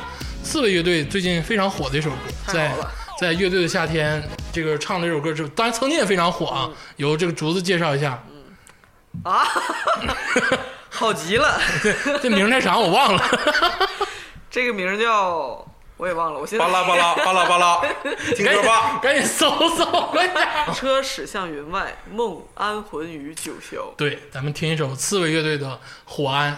刺猬乐队最近非常火的一首歌，在在乐队的夏天这个唱的这首歌之后，当然曾经也非常火啊。由这个竹子介绍一下，啊，好极了！这名儿太长我忘了。这个名儿叫我也忘了，我现在巴拉巴拉巴拉巴拉，听歌吧。赶紧搜搜，车驶向云外，梦安魂于九霄。对，咱们听一首刺猬乐队的《火安》。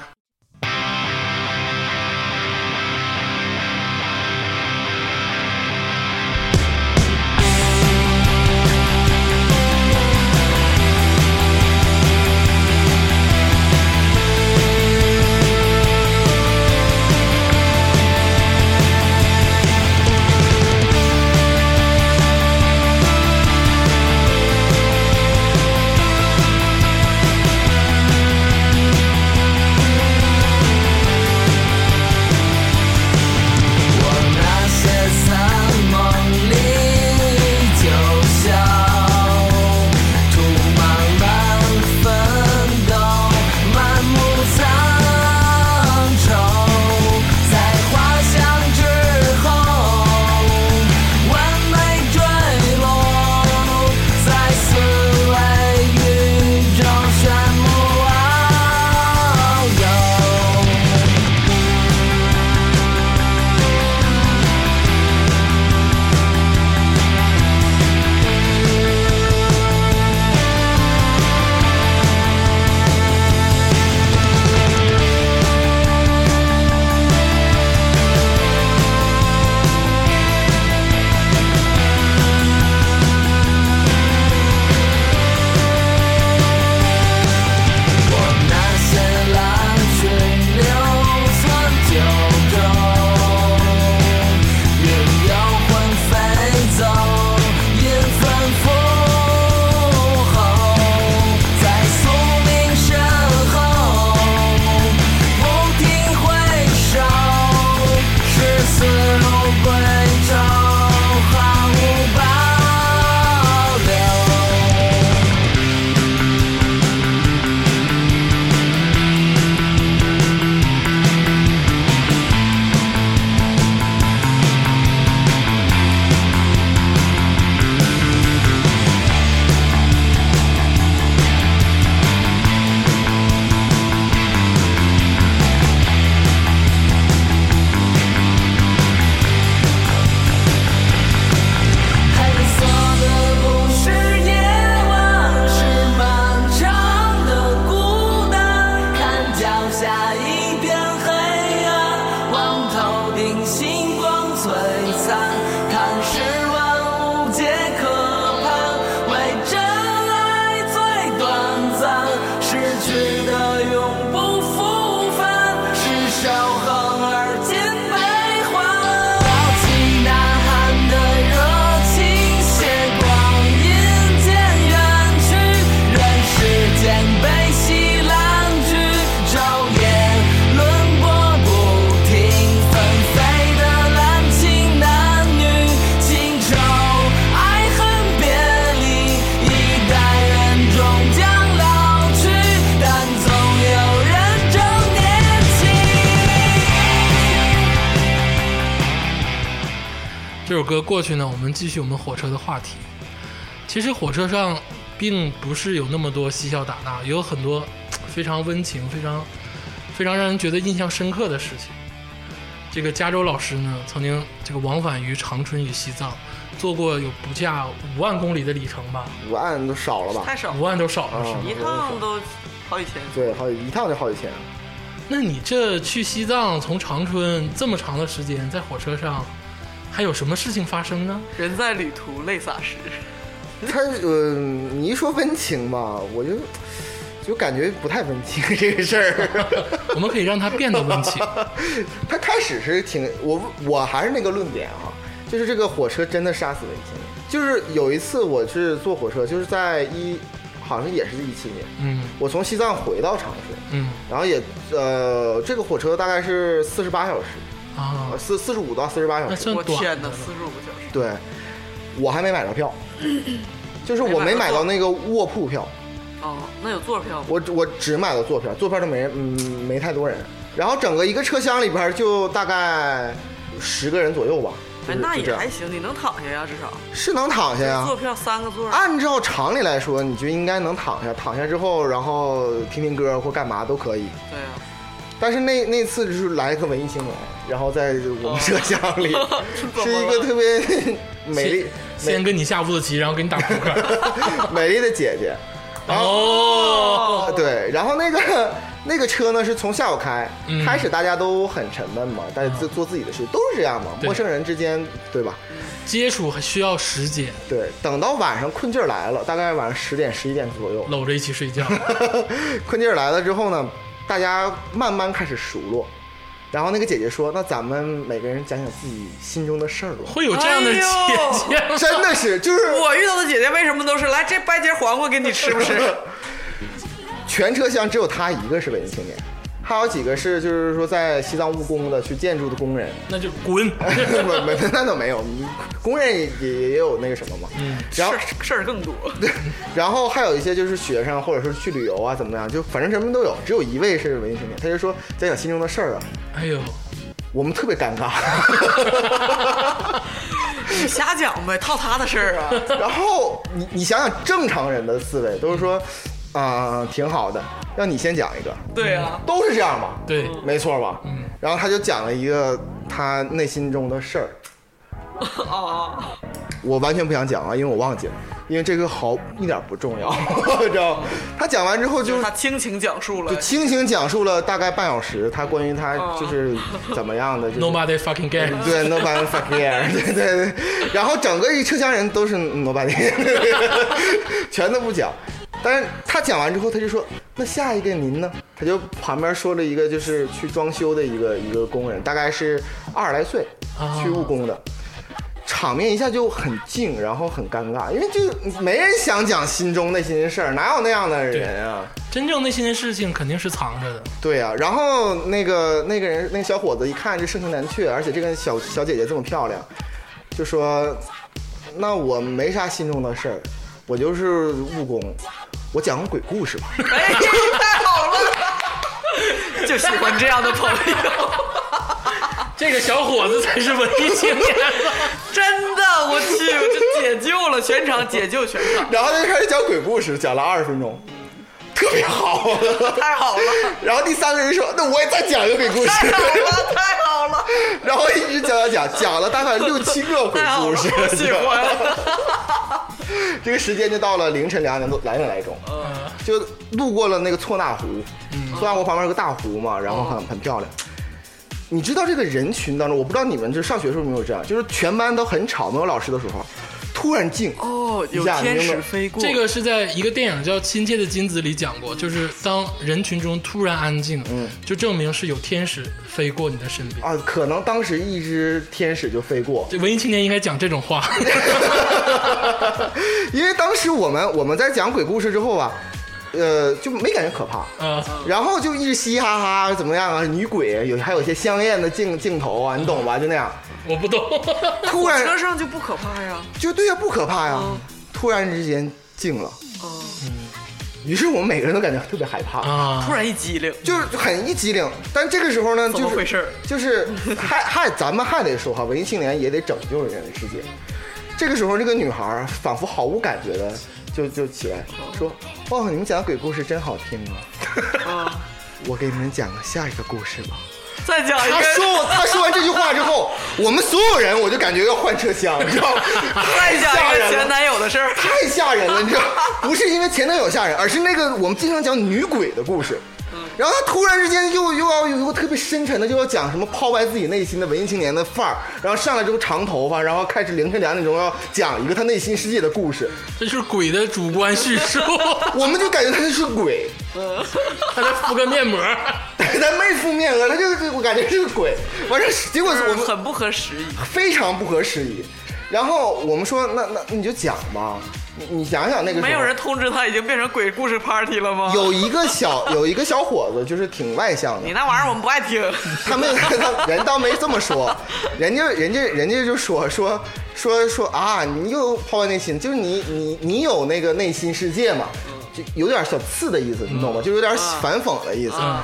这首歌过去呢，我们继续我们火车的话题。其实火车上并不是有那么多嬉笑打闹，也有很多非常温情、非常非常让人觉得印象深刻的事情。这个加州老师呢，曾经这个往返于长春与西藏，做过有不下五万公里的里程吧，五万都少了吧太？少五，万都少了是？一趟都好几千。对，好一趟就好几千。那你这去西藏从长春这么长的时间，在火车上，还有什么事情发生呢？人在旅途，泪洒时。他呃，你一说温情吧，我就就感觉不太温情 这个事儿。我们可以让它变得温情。他开始是挺我我还是那个论点啊，就是这个火车真的杀死文青年。就是有一次我是坐火车，就是在一好像也是一七年，嗯我从西藏回到长春，嗯然后也呃这个火车大概是四十八小时，啊呃，四四十五到四十八小时。我天哪，了。四十五个小时对，我还没买着票，就是我没买到那个卧铺票，哦，那有座票吗？我我只买了座票，座票都没人，嗯，没太多人。然后整个一个车厢里边就大概十个人左右吧。哎，那也还行，你能躺下呀，至少。是能躺下呀坐。票三个座，按照常理来说，你就应该能躺下，躺下之后，然后听听歌或干嘛都可以。对呀，但是那那次就是来一个文艺青年，然后在我们车厢里，是一个特别美丽先跟你下五子棋，然后给你打 扑克。美丽的姐姐。哦，对，然后那个那个车呢是从下午开，嗯开始大家都很沉闷嘛，大家自做自己的事，都是这样嘛，陌生人之间，对吧？接触还需要时间，对，等到晚上困劲儿来了，大概晚上十点十一点左右，搂着一起睡觉。困劲儿来了之后呢，大家慢慢开始熟络。然后那个姐姐说：“那咱们每个人讲讲自己心中的事儿吧。会有这样的姐姐吗？”真的是，就是我遇到的姐姐为什么都是来这掰节黄瓜给你吃不吃？全车厢只有她一个是文艺青年，还有几个是就是说在西藏务工的去建筑的工人。那就滚。不没那倒没有，工人也也也有那个什么嘛。嗯，然后事儿事儿更多。对 然后还有一些就是学生或者说去旅游啊怎么样，就反正什么都有，只有一位是文艺青年，他就说在讲心中的事儿啊，哎呦，我们特别尴尬。你 瞎讲呗，套他的事儿啊。然后你你想想正常人的思维都是说啊、挺好的，让你先讲一个，对啊，都是这样吧？对，没错吧？嗯。然后他就讲了一个他内心中的事儿，啊，我完全不想讲啊，因为我忘记了，因为这个好一点不重要，知道吗？他讲完之后就他倾情讲述了就。轻情讲述了大概半小时，他关于他就是怎么样的，就是 Nobody fucking care。对 nobody fucking care，对对对，然后整个一车厢人都是 nobody，全都不讲。但是他讲完之后，他就说：“那下一个您呢？”他就旁边说了一个，就是去装修的一个一个工人，大概是二十来岁啊，去务工的。场面一下就很静，然后很尴尬，因为就没人想讲心中内心的事儿，哪有那样的人啊？真正内心的事情肯定是藏着的。对呀、然后那个那个人那个小伙子一看这盛情难却，而且这个小小姐姐这么漂亮，就说：“那我没啥心中的事儿，我就是务工，我讲个鬼故事吧。哎，太好了，就喜欢这样的朋友。这个小伙子才是文艺青年。真的，我去，我就解救了全场，解救全场”，然后他就开始讲鬼故事，讲了二十分钟，特别好。太好了，然后第三个人说：“那我也再讲一个鬼故事。太好了，太好了，” 然后一直讲讲讲，讲了大概六七个鬼故事，喜欢。这个时间就到了凌晨两点多两点来钟，就路过了那个错那湖，错那湖旁边有个大湖嘛，然后很很漂亮。你知道这个人群当中，我不知道你们这上学的时候有没有这样，就是全班都很吵，没有老师的时候，突然静，哦，有天使飞过，这个是在一个电影叫《亲切的金子》里讲过，就是当人群中突然安静，嗯，就证明是有天使飞过你的身边。啊，可能当时一只天使就飞过，这文艺青年应该讲这种话。因为当时我们我们在讲鬼故事之后啊，呃，就没感觉可怕，嗯，然后就一直嘻嘻哈哈，怎么样啊？女鬼有还有一些香艳的镜镜头啊，你懂吧？就那样，我不懂。突然车上就不可怕呀。就对呀，不可怕呀嗯，突然之间静了，嗯，于是我们每个人都感觉特别害怕，啊突，然一激灵，就是很一激灵。但这个时候呢，就是怎么回事？就是还 还咱们还得说哈，文艺青年也得拯救人类世界。这个时候，这个女孩仿佛毫无感觉的就就起来说：“哇，你们讲的鬼故事真好听啊！啊，我给你们讲个下一个故事吧。”再讲一他个，说我他说完这句话之后，我们所有人我就感觉要换车厢，你知道吗？太吓人了前。男友的事儿。太吓人了，你知道？不是因为前男友吓人，而是那个我们经常讲女鬼的故事，然后他突然之间又又要有一个特别深沉的，就要讲什么抛白自己内心的文艺青年的范儿，然后上来之后长头发，然后开始凌晨两点钟要讲一个他内心世界的故事，这就是鬼的主观叙述，我们就感觉他是鬼，他在敷个面膜。他没敷面膜，他就是我感觉是个鬼，完事结果我们很不合时宜。非常不合时宜。然后我们说，那那你就讲吧，你你想想那个没有人通知他已经变成鬼故事 party 了吗？有一个小有一个小伙子，就是挺外向的你，那玩意儿我们不爱听。他们 他人倒没这么说，人家人家人家就说说说说啊，你又抛开内心，就是你你你有那个内心世界嘛，就有点小刺的意思，你懂吗？就有点反讽的意思。啊，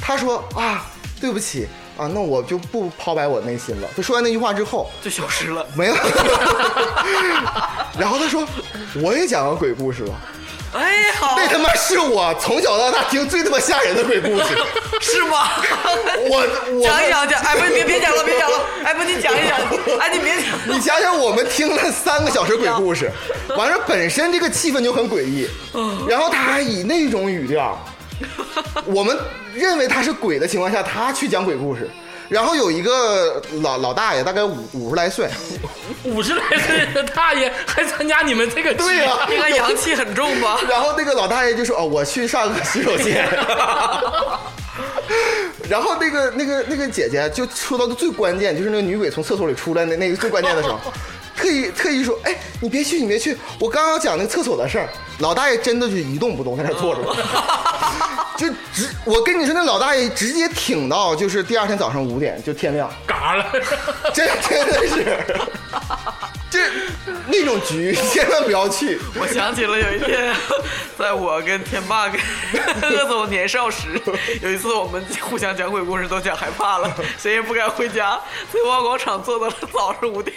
他说啊，对不起啊，那我就不抛白我内心了。他说完那句话之后，就消失了。没了，然后他说我也讲个鬼故事吧。哎，好，那他妈是我从小到大听最他妈吓人的鬼故事。是吗？我 我讲一讲讲，哎，不，别别讲了，别讲了，哎，不，你讲一讲，哎，你别讲。你想想，我们听了三个小时鬼故事，完了本身这个气氛就很诡异，然后他还以那种语调，我们认为他是鬼的情况下，他去讲鬼故事。然后有一个老老大爷，大概五五十来岁，五十来岁的大爷还参加你们这个局？对呀、应该阳气很重吧？然后那个老大爷就说：“哦，我去上个洗手间。”然后那个那个那个姐姐就说到的最关键，就是那个女鬼从厕所里出来那那个最关键的时候，特意特意说：“哎，你别去，你别去，我刚刚讲那个厕所的事儿。”老大爷真的就一动不动在那坐着，就直我跟你说，那老大爷直接挺到就是第二天早上五点就天亮，嘎了。真真的是，这那种局千万不要去。我想起了有一天，在我跟天霸跟鄂总年少时，有一次我们互相讲鬼故事，都讲害怕了，谁也不敢回家，在万广场坐到了早上五点。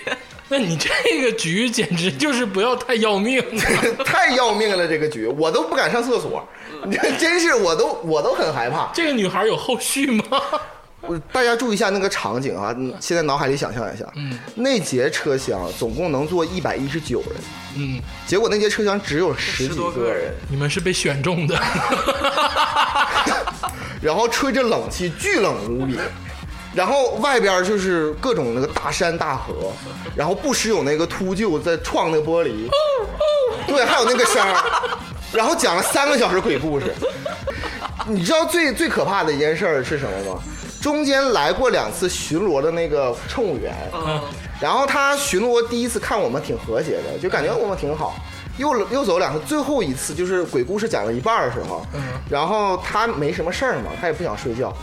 那你这个局简直就是不要太要命了。太要命了，这个局我都不敢上厕所，你 这真是我都我都很害怕。这个女孩有后续吗？我大家注意一下那个场景啊，嗯现在脑海里想象一下，嗯，那节车厢总共能坐一百一十九人，嗯，结果那节车厢只有十十几多个人人，你们是被选中的。然后吹着冷气，巨冷无比。然后外边就是各种那个大山大河，然后不时有那个秃鹫在撞那个玻璃，对，还有那个声儿，然后讲了三个小时鬼故事。你知道最最可怕的一件事儿是什么吗？中间来过两次巡逻的那个乘务员，嗯，然后他巡逻第一次看我们挺和谐的，就感觉我们挺好。又又走两次，最后一次就是鬼故事讲了一半的时候，然后他没什么事儿嘛，他也不想睡觉，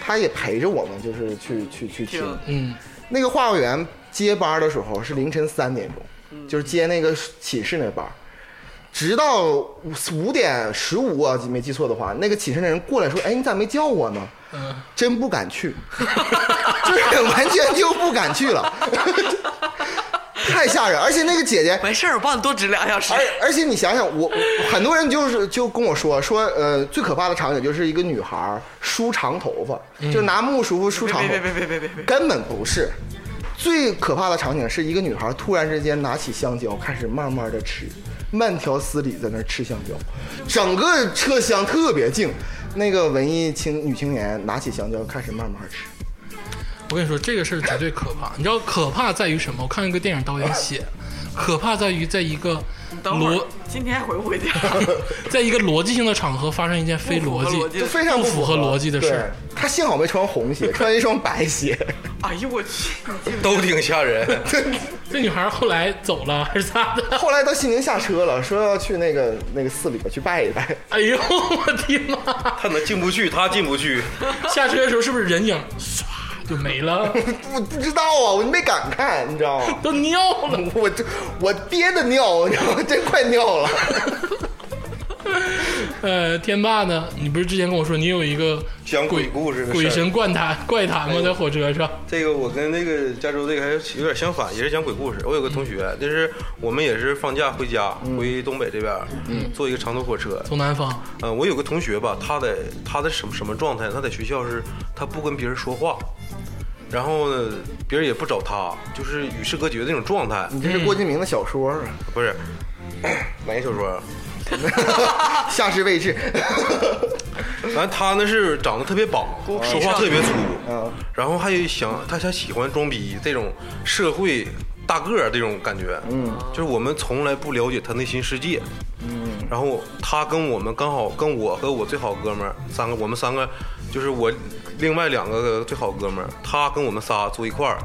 他也陪着我们，就是去去去听。听。嗯，那个话务员接班的时候是凌晨三点钟，就是接那个寝室那班，直到五五点十五，我没记错的话，那个寝室的人过来说：“哎，你咋没叫我呢？”真不敢去，就是完全就不敢去了，太吓人。而且那个姐姐，没事儿，我帮你多值两小时而。而且你想想，我我很多人就是就跟我说说，呃，最可怕的场景就是一个女孩梳长头发，就拿木梳梳长头发，别别别别别别别！根本不是。最可怕的场景是一个女孩突然之间拿起香蕉，开始慢慢的吃，慢条斯理在那吃香蕉，整个车厢特别静。那个文艺青女青年拿起香蕉开始慢慢吃，我跟你说，这个事儿绝对可怕。你知道可怕在于什么？我看一个电影导演写，可怕在于在一个逻，今天回不回家？在一个逻辑性的场合发生一件非逻辑非常不符合逻辑的事儿。对她幸好没穿红鞋，穿一双白鞋。哎呦我去！都挺吓人。这女孩后来走了还是咋的？后来到西宁下车了，说要去那个那个寺里边去拜一拜。哎呦我的妈！他能进不去，他进不去。下车的时候是不是人影唰就没了？我不知道啊，我没敢看，你知道吗？都尿了。我这我憋的尿，你知道吗？真快尿了。呃，天霸呢？你不是之前跟我说你有一个讲鬼故事的鬼神怪谈怪谈吗？在火车上。这个我跟那个加州这个还有点相反，也是讲鬼故事。我有个同学，就是我们也是放假回家，回东北这边，嗯，坐一个长途火车。从南方，呃，我有个同学吧，他在他的什么什么状态？他在学校是，他不跟别人说话，然后呢，别人也不找他，就是与世隔绝的那种状态。你这是郭敬明的小说啊，不是，哪个小说？夏至未至。完他呢是长得特别棒，说话特别粗，嗯然后还想他想喜欢装逼这种社会大个儿这种感觉，嗯，就是我们从来不了解他内心世界，嗯，然后他跟我们刚好跟我和我最好哥们儿三个，我们三个就是我另外两个最好哥们儿，他跟我们仨坐一块儿。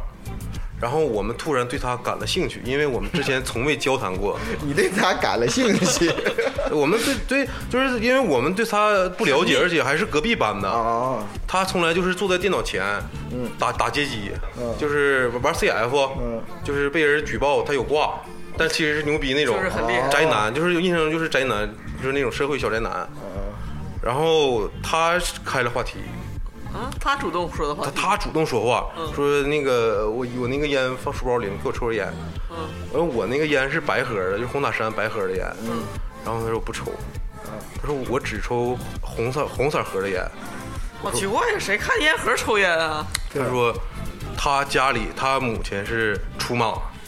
然后我们突然对他感了兴趣，因为我们之前从未交谈过。你对他感了兴趣 我们对对，就是因为我们对他不了解，而且还是隔壁班的。啊？他从来就是坐在电脑前，嗯，打打街机，嗯就是玩 CF，嗯，就是被人举报他有挂，但其实是牛逼那种，就是很厉害宅男，就是印象中就是宅男，就是那种社会小宅男。然后他开了话题，啊，他主动说的话，他他主动说话，说那个我我那个烟放书包里，你给我抽根烟。嗯。完我那个烟是白盒的，就是红塔山白盒的烟。嗯。然后他说我不抽，他说我只抽红色红色盒的烟。好奇怪呀，谁看烟盒抽烟啊？他说他家里他母亲是出马，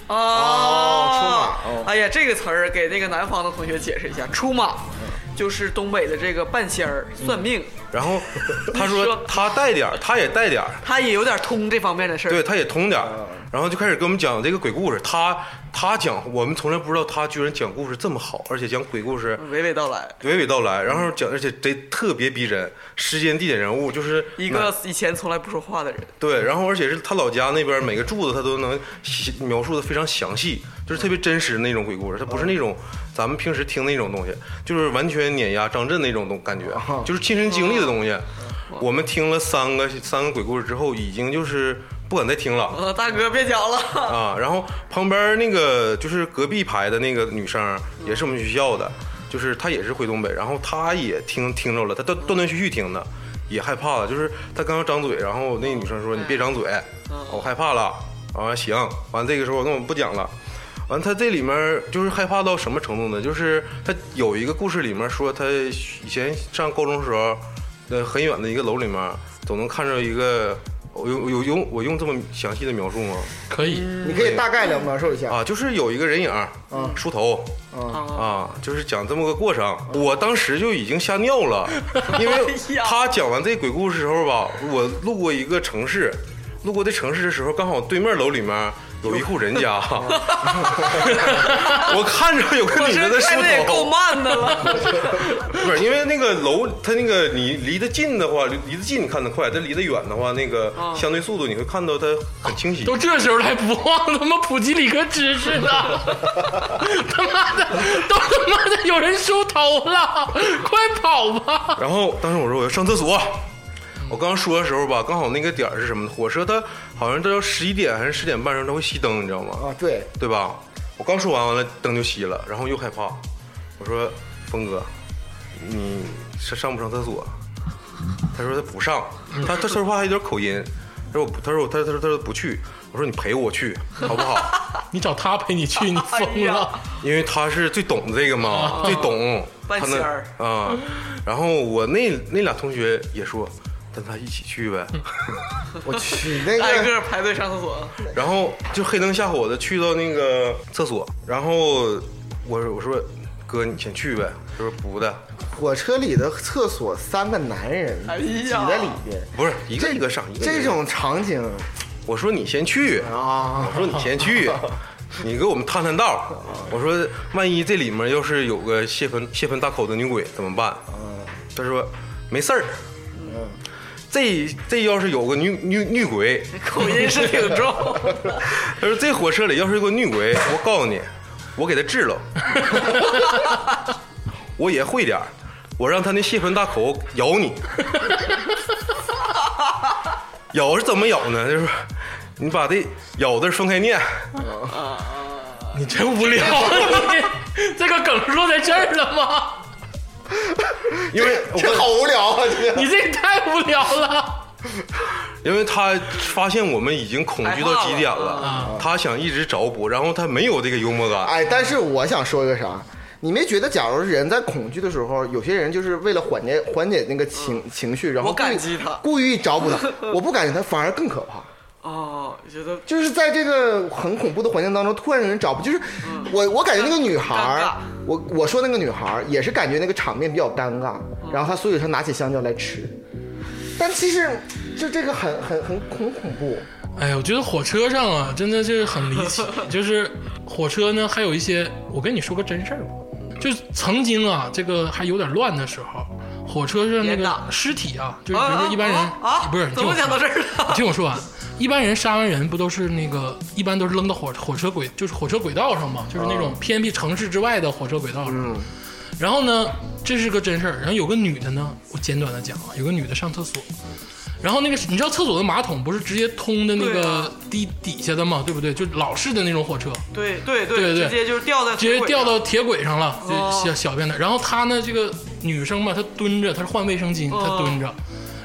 哦，出马哦。哎呀，这个词儿给那个南方的同学解释一下，出马就是东北的这个半仙儿算命，然后他说说。他带点儿，他也带点儿，他也有点通这方面的事儿。对，他也通点儿，然后就开始给我们讲这个鬼故事。他他讲，我们从来不知道他居然讲故事这么好，而且讲鬼故事娓娓道来，娓娓道来，然后讲，而且得特别逼真，时间、地点、人物，就是一个以前从来不说话的人，对，然后而且是他老家那边每个柱子他都能细描述的非常详细，就是特别真实的那种鬼故事，他不是那种咱们平时听那种东西，就是完全碾压张震那种东感觉，就是亲身经历的东西。我们听了三个三个鬼故事之后，已经就是不敢再听了。呃，大哥别讲了，啊，然后旁边那个就是隔壁排的那个女生，也是我们学校的，就是她也是回东北，然后她也听听着了，她断断断续续听的，也害怕了，就是她刚要张嘴，然后那个女生说你别张嘴，我害怕了，啊行，完这个时候那我不讲了。完，他这里面就是害怕到什么程度呢？就是他有一个故事里面说，他以前上高中时候，呃，很远的一个楼里面，总能看着一个，我有有用我用这么详细的描述吗？可以，你可以大概的描述一下。啊，就是有一个人影梳头，嗯啊，就是讲这么个过程。我当时就已经吓尿了，因为他讲完这鬼故事时候吧，我路过一个城市，路过这城市的时候，刚好对面楼里面有一户人家，我看着有个女的在梳头也够，慢的了。不是因为那个楼，它那个你离得近的话，离离得近你看得快，但离得远的话，那个啊相对速度你会看到它很清晰。都这时候了还不忘他妈普及理科知识呢？他妈的，都他妈的有人梳头了，快跑吧！然后当时我说我要上厕所，我刚说的时候吧，刚好那个点儿是什么？火车它好像都要十一点还是十点半的时候它会熄灯，你知道吗？啊，对，对吧？我刚说完完了灯就熄了，然后又害怕，我说峰哥，你上上不上厕所？他说他不上，他他说话还有点口音，他说我不，他说我他他说他说不去，我说你陪我去好不好？你找他陪你去，你疯了！因为他是最懂这个嘛，最懂，半仙儿啊。然后我那那俩同学也说，跟他一起去呗。我去那挨个个排队上厕所，然后就黑灯瞎火的去到那个厕所，然后我我说哥你先去呗，他说不的，火车里的厕所，三个男人哎呀。挤在里边，不是一个一个上，一个一个这种场景。我说你先去，啊。我，说你先去，你给我们探探道。我说万一这里面要是有个泄愤泄愤大口的女鬼怎么办？他说没事儿。这这要是有个女女女鬼，口音是挺重。他说这火车里要是有个女鬼，我告诉你，我给她治了，我也会点儿我让她那血盆大口咬你，咬是怎么咬呢？就是你把这咬字分开念，你真无聊，你这个梗落在这儿了吗？因为我这好无聊啊！这个你这也太无聊了。因为他发现我们已经恐惧到极点了，他想一直找补，然后他没有这个幽默感。哎，但是我想说一个啥，你没觉得，假如人在恐惧的时候，有些人就是为了缓解缓解那个情、情绪，然后我感故意激他故意找补他，我不感觉他，反而更可怕。哦，觉得就是在这个很恐怖的环境当中，突然有人找不，就是我我感觉那个女孩尴尬。儿，我我说那个女孩儿也是感觉那个场面比较尴尬，然后她所以她拿起香蕉来吃，但其实就这个很很很很恐怖。哎呀，我觉得火车上啊，真的就是很离奇。就是火车呢，还有一些，我跟你说个真事儿吧，就曾经啊，这个还有点乱的时候，火车上那个尸体啊，就是啊比如说一般人不是，你听我说怎么讲到这儿了？你 听我说完，一般人杀完人不都是那个，一般都是扔到火火车轨，就是火车轨道上嘛，就是那种偏僻城市之外的火车轨道上。然后呢，这是个真事儿。然后有个女的呢，我简短的讲啊，有个女的上厕所，然后那个你知道厕所的马桶不是直接通的那个地底下的吗，对不对？就老式的那种火车，对对对对直接就是掉在直接掉到铁轨上了，小小便的。然后她呢，这个女生嘛，她蹲着，她是换卫生巾，她哦蹲着，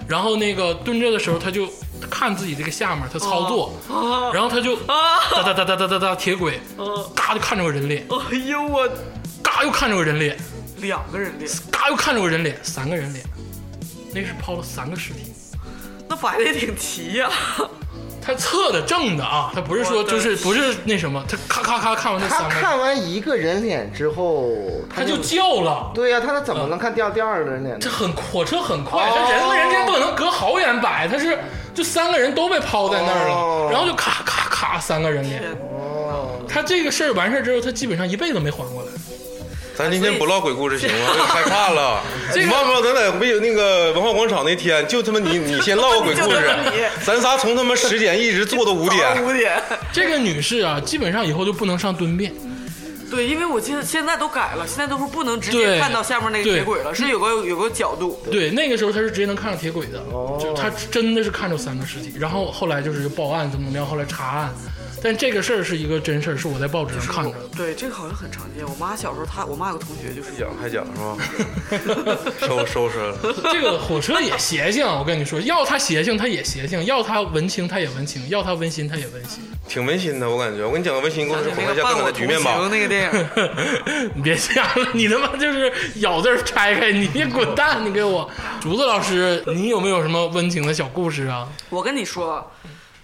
然后那个蹲着的时候，她就看自己这个下面，她操作，啊然后她就啊！哒哒哒哒哒哒哒铁轨，嗯嘎就看着个人脸，哎呦我，嘎又看着个人脸，两个人脸，嘎又看着个人脸，三个人脸，那是抛了三个尸体。那摆的也挺齐呀、他侧的正的啊，他不是说就是不是那什么，他咔咔咔看完那他三个，看完一个人脸之后，他就叫了。对呀、他怎么能看第二第二个人脸呢这？很火车很快，哦他人和人之间不可能隔好远摆，他是就三个人都被抛在那儿了，哦然后就咔咔咔三个人脸。哦，他这个事儿完事儿之后，他基本上一辈子没缓过来。咱今天不唠鬼故事行吗？我 害怕了。这个你忘不了咱在没有那个文化广场那天，就他妈你 你先唠个鬼故事咱仨从他妈十点一直坐到五点。五点。这个女士啊，基本上以后就不能上蹲便，对，因为我记得现在都改了，现在都是不能直接对看到下面那个对铁轨了，是有个有个角度。对，那个时候他是直接能看上铁轨的，哦就她真的是看着三个尸体，然后后来就是报案怎么怎么样，后来查案，但这个事儿是一个真事儿，是我在报纸上看着的。对，这个好像很常见。我妈小时候，她我妈有个同学就是讲还讲是吧？收收拾了。这个火车也邪性，我跟你说，要它邪性它也邪性，要它文青它也文青，要它温馨它也温馨。挺温馨的，我感觉。我给你讲个温馨故事，那哄一下更个伴我同的局面吧行。那个电影，你别瞎了，你他妈就是咬字儿拆开，你你滚蛋！你给我，竹子老师，你有没有什么温情的小故事啊？我跟你说，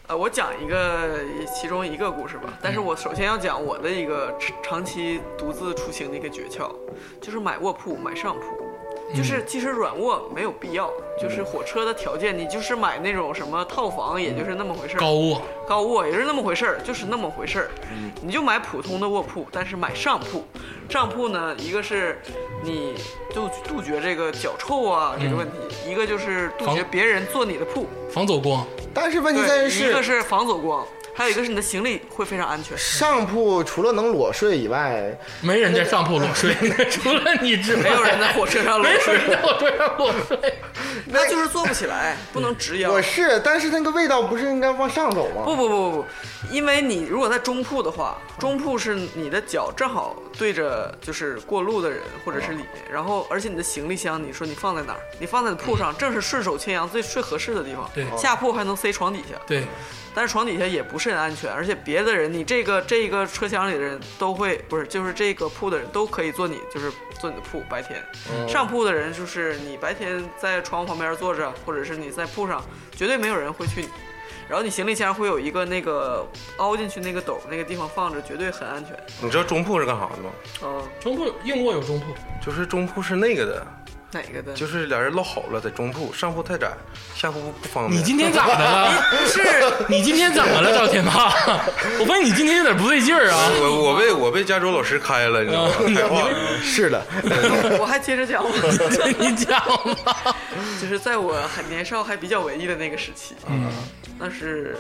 呃，我讲一个其中一个故事吧。但是我首先要讲我的一个长期独自出行的一个诀窍，就是买卧铺，买上铺。就是其实软卧没有必要，就是火车的条件，你就是买那种什么套房，也就是那么回事儿。高卧，高卧也是那么回事儿，就是那么回事儿。你就买普通的卧铺，但是买上铺。上铺呢，一个是你就杜绝这个脚臭啊这个问题，一个就是杜绝别人坐你的铺。防走光，但是问题在对，于一个是防走光，还有一个是你的行李会非常安全。上铺除了能裸睡以外，没人在上铺裸睡，除了你之外，没有人在火车上裸没有人睡，在火车上裸睡。那就是坐不起来，不能直腰。我是，但是那个味道不是应该往上走吗？不不不不不，因为你如果在中铺的话，中铺是你的脚正好对着就是过路的人或者是里面，然后而且你的行李箱，你说你放在哪儿？你放在铺上，正是顺手牵羊最最合适的地方。对下铺还能塞床底下，对，但是床底下也不是很安全，而且别的人，你这个这个车厢里的人都会不是，就是这个铺的人都可以坐你，就是坐你的铺白天。上铺的人就是你白天在窗户旁边坐着，或者是你在铺上，绝对没有人会去你。然后你行李箱会有一个那个凹进去那个斗，那个地方放着，绝对很安全。你知道中铺是干啥的吗？嗯，中铺硬卧有中铺，就是中铺是那个的，哪个的？就是俩人唠好了，在中铺，上铺太窄，下铺不方便。你今天咋的了？不 是，你今天怎么了，赵天霸？我发现你今天有点不对劲儿啊！我我被我被加州老师开了，你知道吗？嗯开化了。是的，我还接着讲吗？你讲吧。就是在我很年少还比较文艺的那个时期，嗯，那是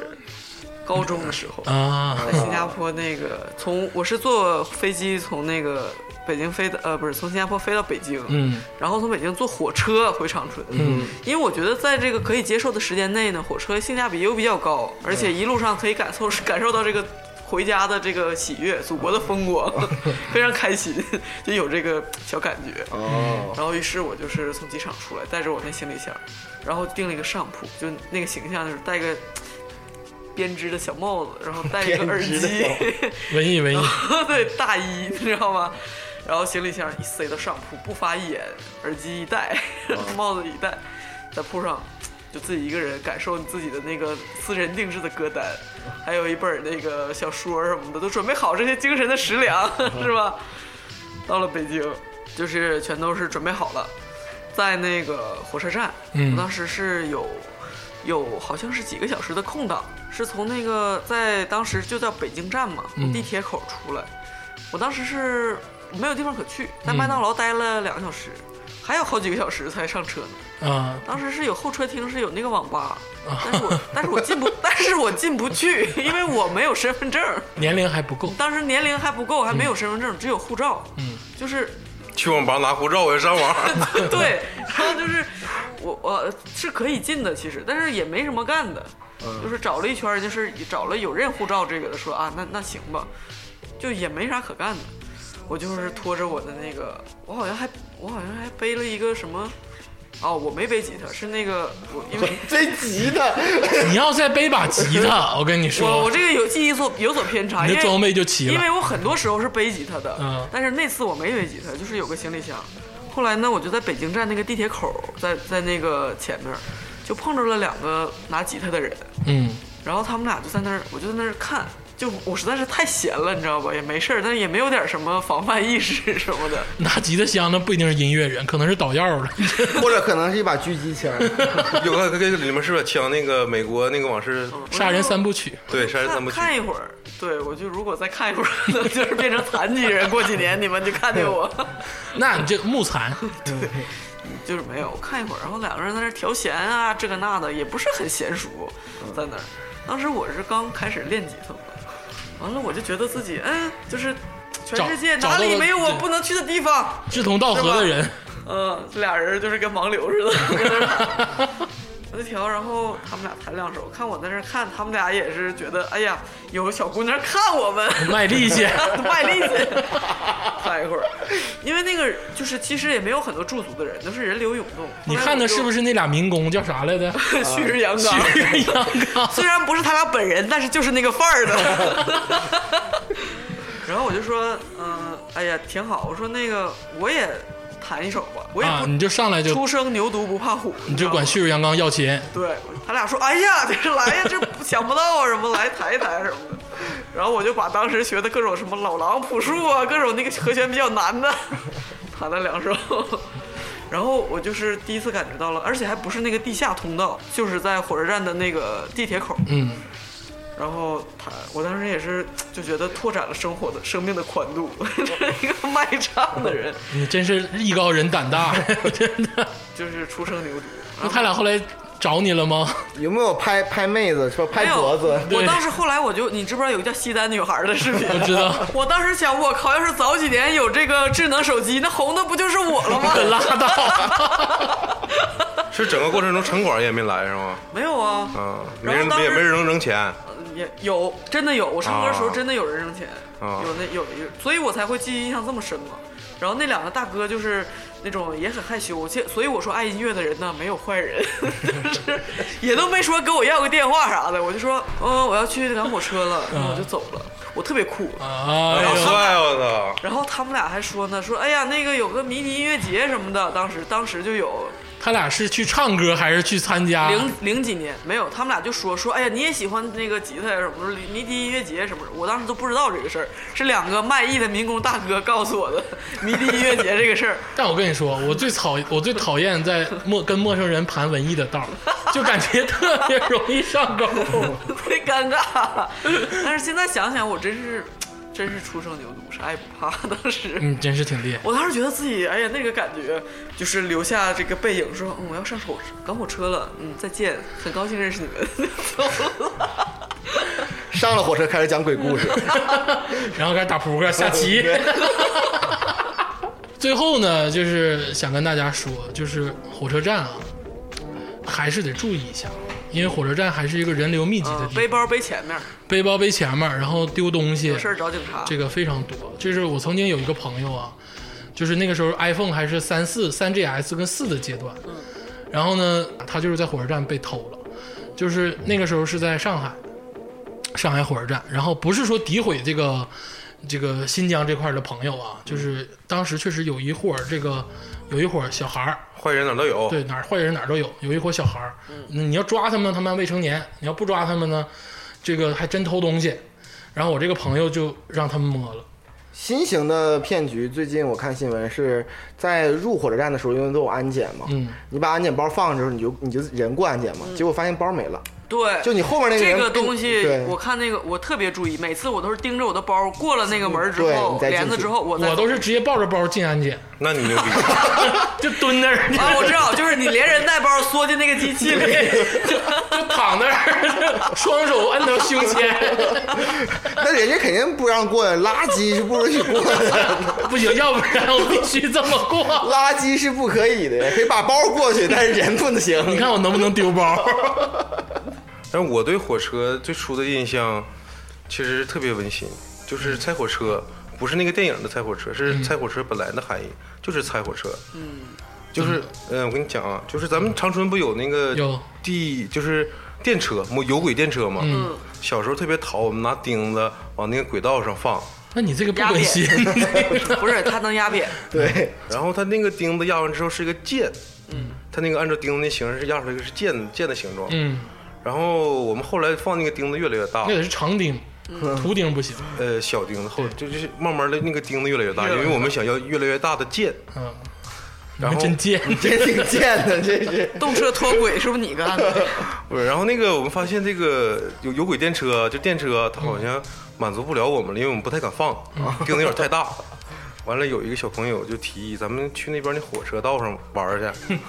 高中的时候，啊，在新加坡那个从我是坐飞机从那个北京飞的，呃，不是从新加坡飞到北京，嗯。然后从北京坐火车回长春，嗯，因为我觉得在这个可以接受的时间内呢，火车性价比又比较高，而且一路上可以感受感受到这个。回家的这个喜悦，祖国的风光，非常开心，就有这个小感觉。哦，然后于是我就是从机场出来，带着我那行李箱，然后订了一个上铺，就那个形象就是戴个编织的小帽子，然后戴一个 耳机，文艺文艺，对大衣，你知道吗？然后行李箱一塞到上铺，不发一眼，耳机一戴，帽子一戴，在铺上就自己一个人感受你自己的那个私人定制的歌单，还有一本那个小说什么的，都准备好这些精神的食粮，是吧？到了北京，就是全都是准备好了。在那个火车站，嗯我当时是有有好像是几个小时的空档，是从那个在当时就叫北京站嘛，嗯地铁口出来，我当时是没有地方可去，在嗯麦当劳待了两个小时，还有好几个小时才上车呢。啊。当时是有候车厅，是有那个网吧，但是我 但是我进不，但是我进不去，因为我没有身份证，年龄还不够，当时年龄还不够，还没有身份证，只有护照，嗯，就是去网吧拿护照，我要上网。对，然后就是我我是可以进的，其实，但是也没什么干的，就是找了一圈，就是找了有认护照这个的，说啊，那那行吧，就也没啥可干的。我就是拖着我的那个，我好像还我好像还背了一个什么，哦，我没背吉他，是那个我因为 背吉他，你要再背把吉他，我跟你说我我，这个有记忆所有所偏差，因为你的装备就齐了。因为我很多时候是背吉他的，嗯但是那次我没背吉他，就是有个行李箱。后来呢，我就在北京站那个地铁口，在在那个前面，就碰着了两个拿吉他的人，嗯，然后他们俩就在那儿，我就在那儿看，就我实在是太闲了，你知道吧？也没事儿，但是也没有点什么防范意识什么的。拿吉他箱那不一定是音乐人，可能是捣药的。或者可能是一把狙击枪。有个跟你们是不是枪那个美国那个往事？杀人三部曲，对，杀人三部曲。看一会儿，对我就如果再看一会儿，可能就是变成残疾人，过几年你们就看见我。那你这木残，对就是没有，我看一会儿，然后两个人在那调弦啊，这个那的，也不是很娴熟，在那儿。当时我是刚开始练吉他嘛，完了我就觉得自己，嗯，就是全世界哪里没有我不能去的地方。志同道合的人，嗯，这俩人就是跟盲流似的，我就调，然后他们俩弹两首，看我在那看，他们俩也是觉得，哎呀，有个小姑娘看我们，卖力气。卖力气，看一会儿，因为那个就是其实也没有很多驻足的人，都是人流涌动。你看的是不是是那俩民工叫啥来着？旭日阳刚？旭日阳刚。虽然不是他俩本人，但是就是那个范儿的。然后我就说，嗯、哎呀，挺好。我说那个我也弹一首吧，我也啊，不、你就上来就初生牛犊不怕虎，你就管知旭日阳刚要钱，对他俩说，哎呀，这是来呀，这不想不到啊，什么来弹一弹什么的。然后我就把当时学的各种什么老狼朴树啊，各种那个和弦比较难的 弹了两首。然后我就是第一次感觉到了，而且还不是那个地下通道，就是在火车站的那个地铁口。嗯，然后他，我当时也是就觉得拓展了生活的生命的宽度，这是一个卖唱的人，你真是艺高人胆大，真的。就是初生牛犊。那他俩后来找你了吗？有没有拍拍妹子，说拍脖子？我当时后来我就，你知不知道有个叫西单女孩的视频？我 知道。我当时想，我靠，要是早几年有这个智能手机，那红的不就是我了吗？拉倒。是整个过程中城管也没来是吗？没有啊，嗯，没人也没人能扔钱。也有，真的有。我唱歌的时候啊真的有人扔钱，啊有那有有，所以我才会记忆印象这么深嘛。然后那两个大哥就是那种也很害羞，且所以我说爱音乐的人呢没有坏人，就是也都没说给我要个电话啥的，我就说嗯我要去赶火车了，然后我就走了，我特别酷。哎好呦，帅我操！然后他们俩还说呢，说哎呀那个有个迷你音乐节什么的，当时当时就有他俩是去唱歌还是去参加？零零几年没有，他们俩就说说，哎呀，你也喜欢那个吉他呀什么的，迷笛音乐节什么的，我当时都不知道这个事儿，是两个卖艺的民工大哥告诉我的迷笛音乐节这个事儿。但我跟你说，我最讨我最讨厌在陌跟陌生人盘文艺的道儿，就感觉 特别容易上钩。特别尴尬。但是现在想想，我真是真是初生牛犊，啥也不怕。当时，嗯，真是挺厉害。我当时觉得自己，哎呀，那个感觉就是留下这个背影，说，嗯，我要上火赶火车了，嗯，再见，很高兴认识你们，走了。上了火车开始讲鬼故事，然后开始打扑克、下棋。最后呢，就是想跟大家说，就是火车站啊，还是得注意一下，因为火车站还是一个人流密集的地方，嗯背包背前面，背包背前面，然后丢东西有，事儿找警察。这个非常多。就是我曾经有一个朋友啊，就是那个时候 iPhone 还是三四、三 GS 跟四的阶段，然后呢，他就是在火车站被偷了，就是那个时候是在上海，上海火车站，然后不是说诋毁这个这个新疆这块的朋友啊，就是当时确实有一伙儿这个有一伙儿小孩儿，坏人哪都有。对哪儿坏人哪儿都有，有一伙小孩儿，嗯，你要抓他们，他们未成年；你要不抓他们呢，这个还真偷东西。然后我这个朋友就让他们摸了，新型的骗局，最近我看新闻是在入火车站的时候，因为都有安检嘛，嗯，你把安检包放的时候，你就你就人过安检嘛，结果发现包没了，对，就你后面那个这个东西对，我看那个我特别注意，每次我都是盯着我的包，过了那个门之对后你，再进去帘子之后，我再我都是直接抱着包进安检，那你牛逼，就蹲那儿，啊，我知道，就是你连人带包缩进那个机器里，就躺那儿，双手摁到胸前，那人家肯定不让过呀，垃圾是不允许过的，不行，要不然我必须这么过。垃圾是不可以的，可以把包过去，但是人不能行。你看我能不能丢包？但是我对火车最初的印象其实特别温馨，就是猜火车，不是那个电影的猜火车，是猜火车本来的含义，就是猜火车。嗯，就是，嗯、我跟你讲啊，就是咱们长春不有那个有。地，就是电车，有有轨电车嘛。嗯，小时候特别淘，我们拿钉子往那个轨道上放，那你这个不温馨。不是它能压扁，对，然后它那个钉子压完之后是一个剑，嗯，它那个按照钉子那形式是压出来一个是剑剑的形状，嗯，然后我们后来放那个钉子越来越大。那，得是长钉，图钉不行。呃，小钉子后就就是慢慢的那个钉子越来越大，因为我们想要越来越大的剑，嗯，然后真贱。真挺贱的，这是。动车脱轨是不是你干的？不是，然后那个我们发现这个有有轨电车，就电车，它好像满足不了我们了，因为我们不太敢放，钉子有点太大。完了，有一个小朋友就提议，咱们去那边那火车道上玩儿去。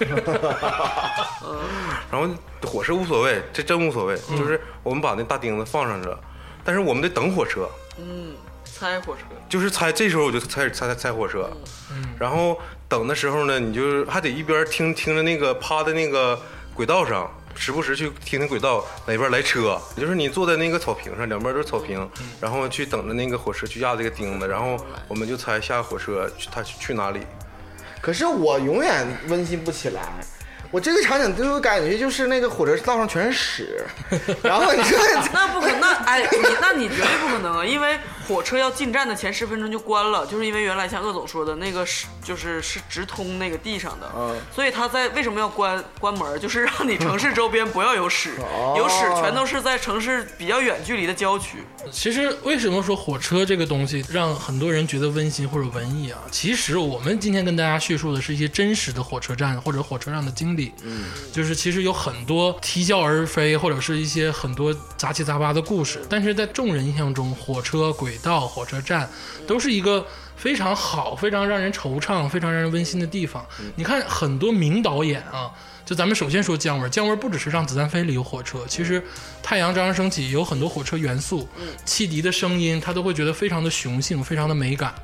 然后火车无所谓，这真无所谓，就是我们把那大钉子放上去了，但是我们得等火车，嗯，猜火车，就是猜，这时候我就猜猜猜猜火车，然后等的时候呢，你就还得一边听听着那个趴在那个轨道上，时不时去听听轨道哪边来车，就是你坐在那个草坪上，两边都是草坪，然后去等着那个火车去压这个钉子，然后我们就猜下火车去他去去哪里。可是我永远温馨不起来。我这个场景就有感觉就是那个火车道上全是屎，然后你说 那不可能，那哎，你那你绝对不可能啊，因为火车要进站的前十分钟就关了，就是因为原来像鄂总说的那个是就是是直通那个地上的，嗯所以他在为什么要关关门，就是让你城市周边不要有屎，有屎全都是在城市比较远距离的郊区。其实为什么说火车这个东西让很多人觉得温馨或者文艺啊？其实我们今天跟大家叙述的是一些真实的火车站或者火车上的经历。嗯，就是其实有很多啼笑而非，或者是一些很多杂七杂八的故事。但是在众人印象中，火车轨道、火车站都是一个非常好、非常让人惆怅、非常让人温馨的地方。你看很多名导演啊。就咱们首先说姜文，姜文不只是《让子弹飞》里有火车，其实《太阳照常升起》有很多火车元素，汽笛的声音他都会觉得非常的雄性，非常的美感。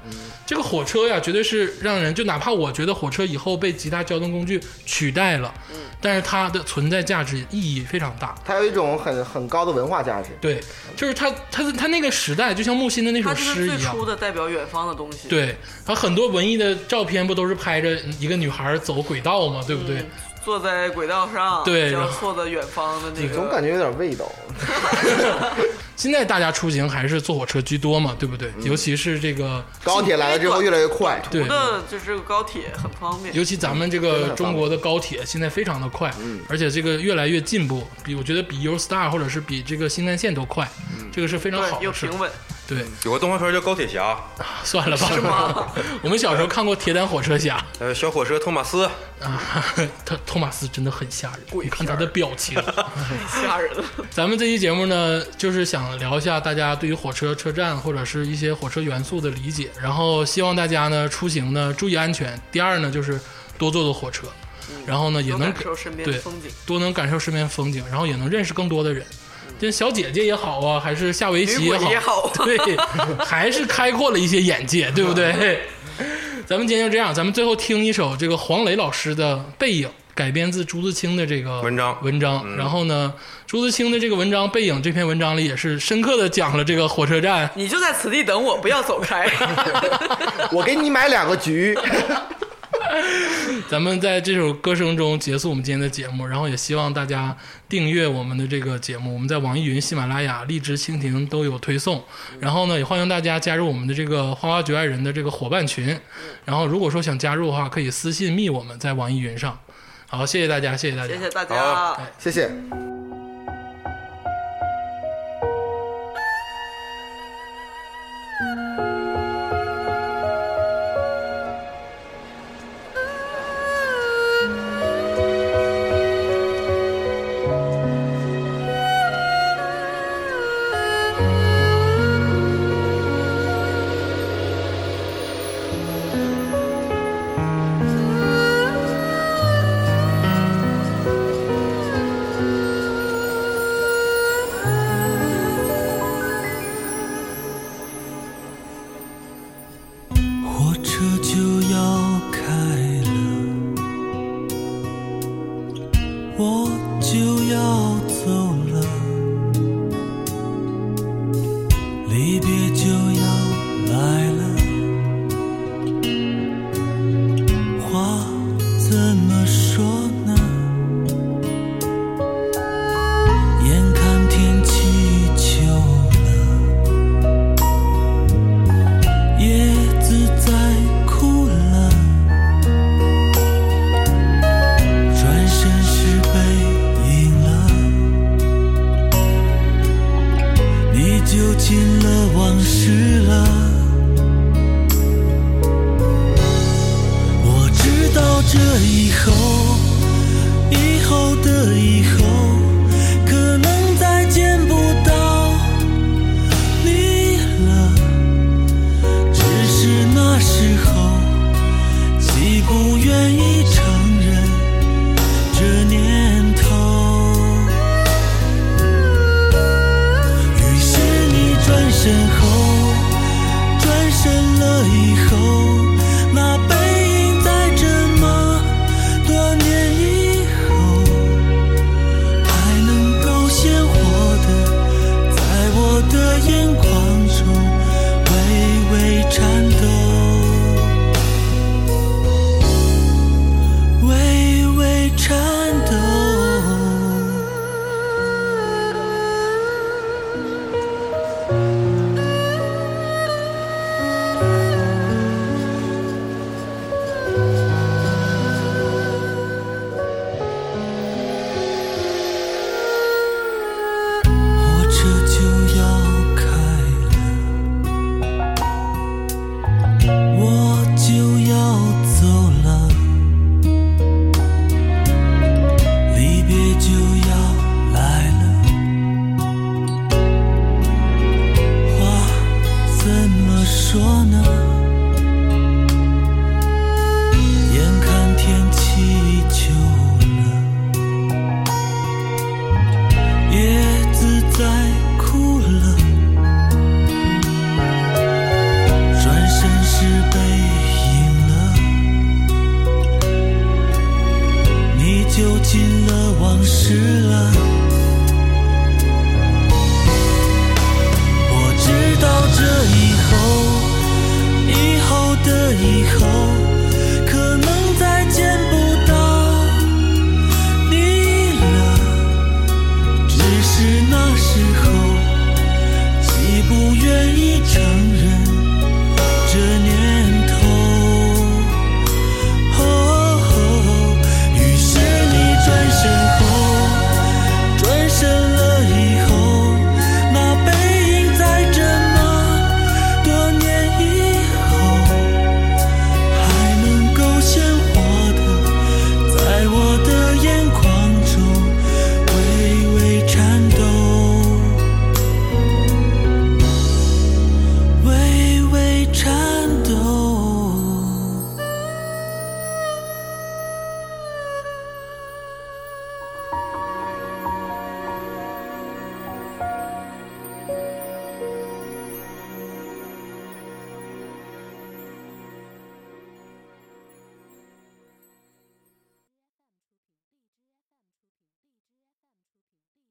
这个火车呀，绝对是让人就哪怕我觉得火车以后被其他交通工具取代了，但是它的存在价值意义非常大。它有一种很很高的文化价值。对，就是它它它那个时代，就像木心的那首诗一样最初。的代表远方的东西。对，它很多文艺的照片不都是拍着一个女孩走轨道吗？对不对？坐在轨道上，交对然后错的远方的那个，总感觉有点味道。现在大家出行还是坐火车居多嘛，对不对？尤其是这个高铁来了之后越来越快，对就是这个高铁很方便。尤其咱们这个中国的高铁现在非常的快，而且这个越来越进步，比我觉得比 Eurostar 或者是比这个新干线都快，这个是非常好的事平。稳。对，有个动画片叫《高铁侠》，算了吧，我们小时候看过《铁胆火车侠》呃，小火车托马斯，啊，他托马斯真的很吓人，你看他的表情。太 吓人了。咱们这期节目呢，就是想聊一下大家对于火车、车站或者是一些火车元素的理解，然后希望大家呢出行呢注意安全。第二呢，就是多坐坐火车，然后呢也能感受身边对的风景。多能感受身边风景，然后也能认识更多的人。这小姐姐也好啊，还是下围棋也好对，还是开阔了一些眼界，对不对？咱们今天就这样，咱们最后听一首这个黄磊老师的《背影》，改编自朱自清的这个文章文章。然后呢，朱自清的这个文章《背影》这篇文章里也是深刻的讲了这个火车站。你就在此地等我，不要走开。我给你买两个橘。咱们在这首歌声中结束我们今天的节目，然后也希望大家订阅我们的这个节目。我们在网易云、喜马拉雅、荔枝、蜻蜓都有推送。然后呢，也欢迎大家加入我们的这个花花局爱人的这个伙伴群。然后如果说想加入的话，可以私信密我们在网易云上。好，谢谢大家，谢谢大家，谢谢大家。谢谢。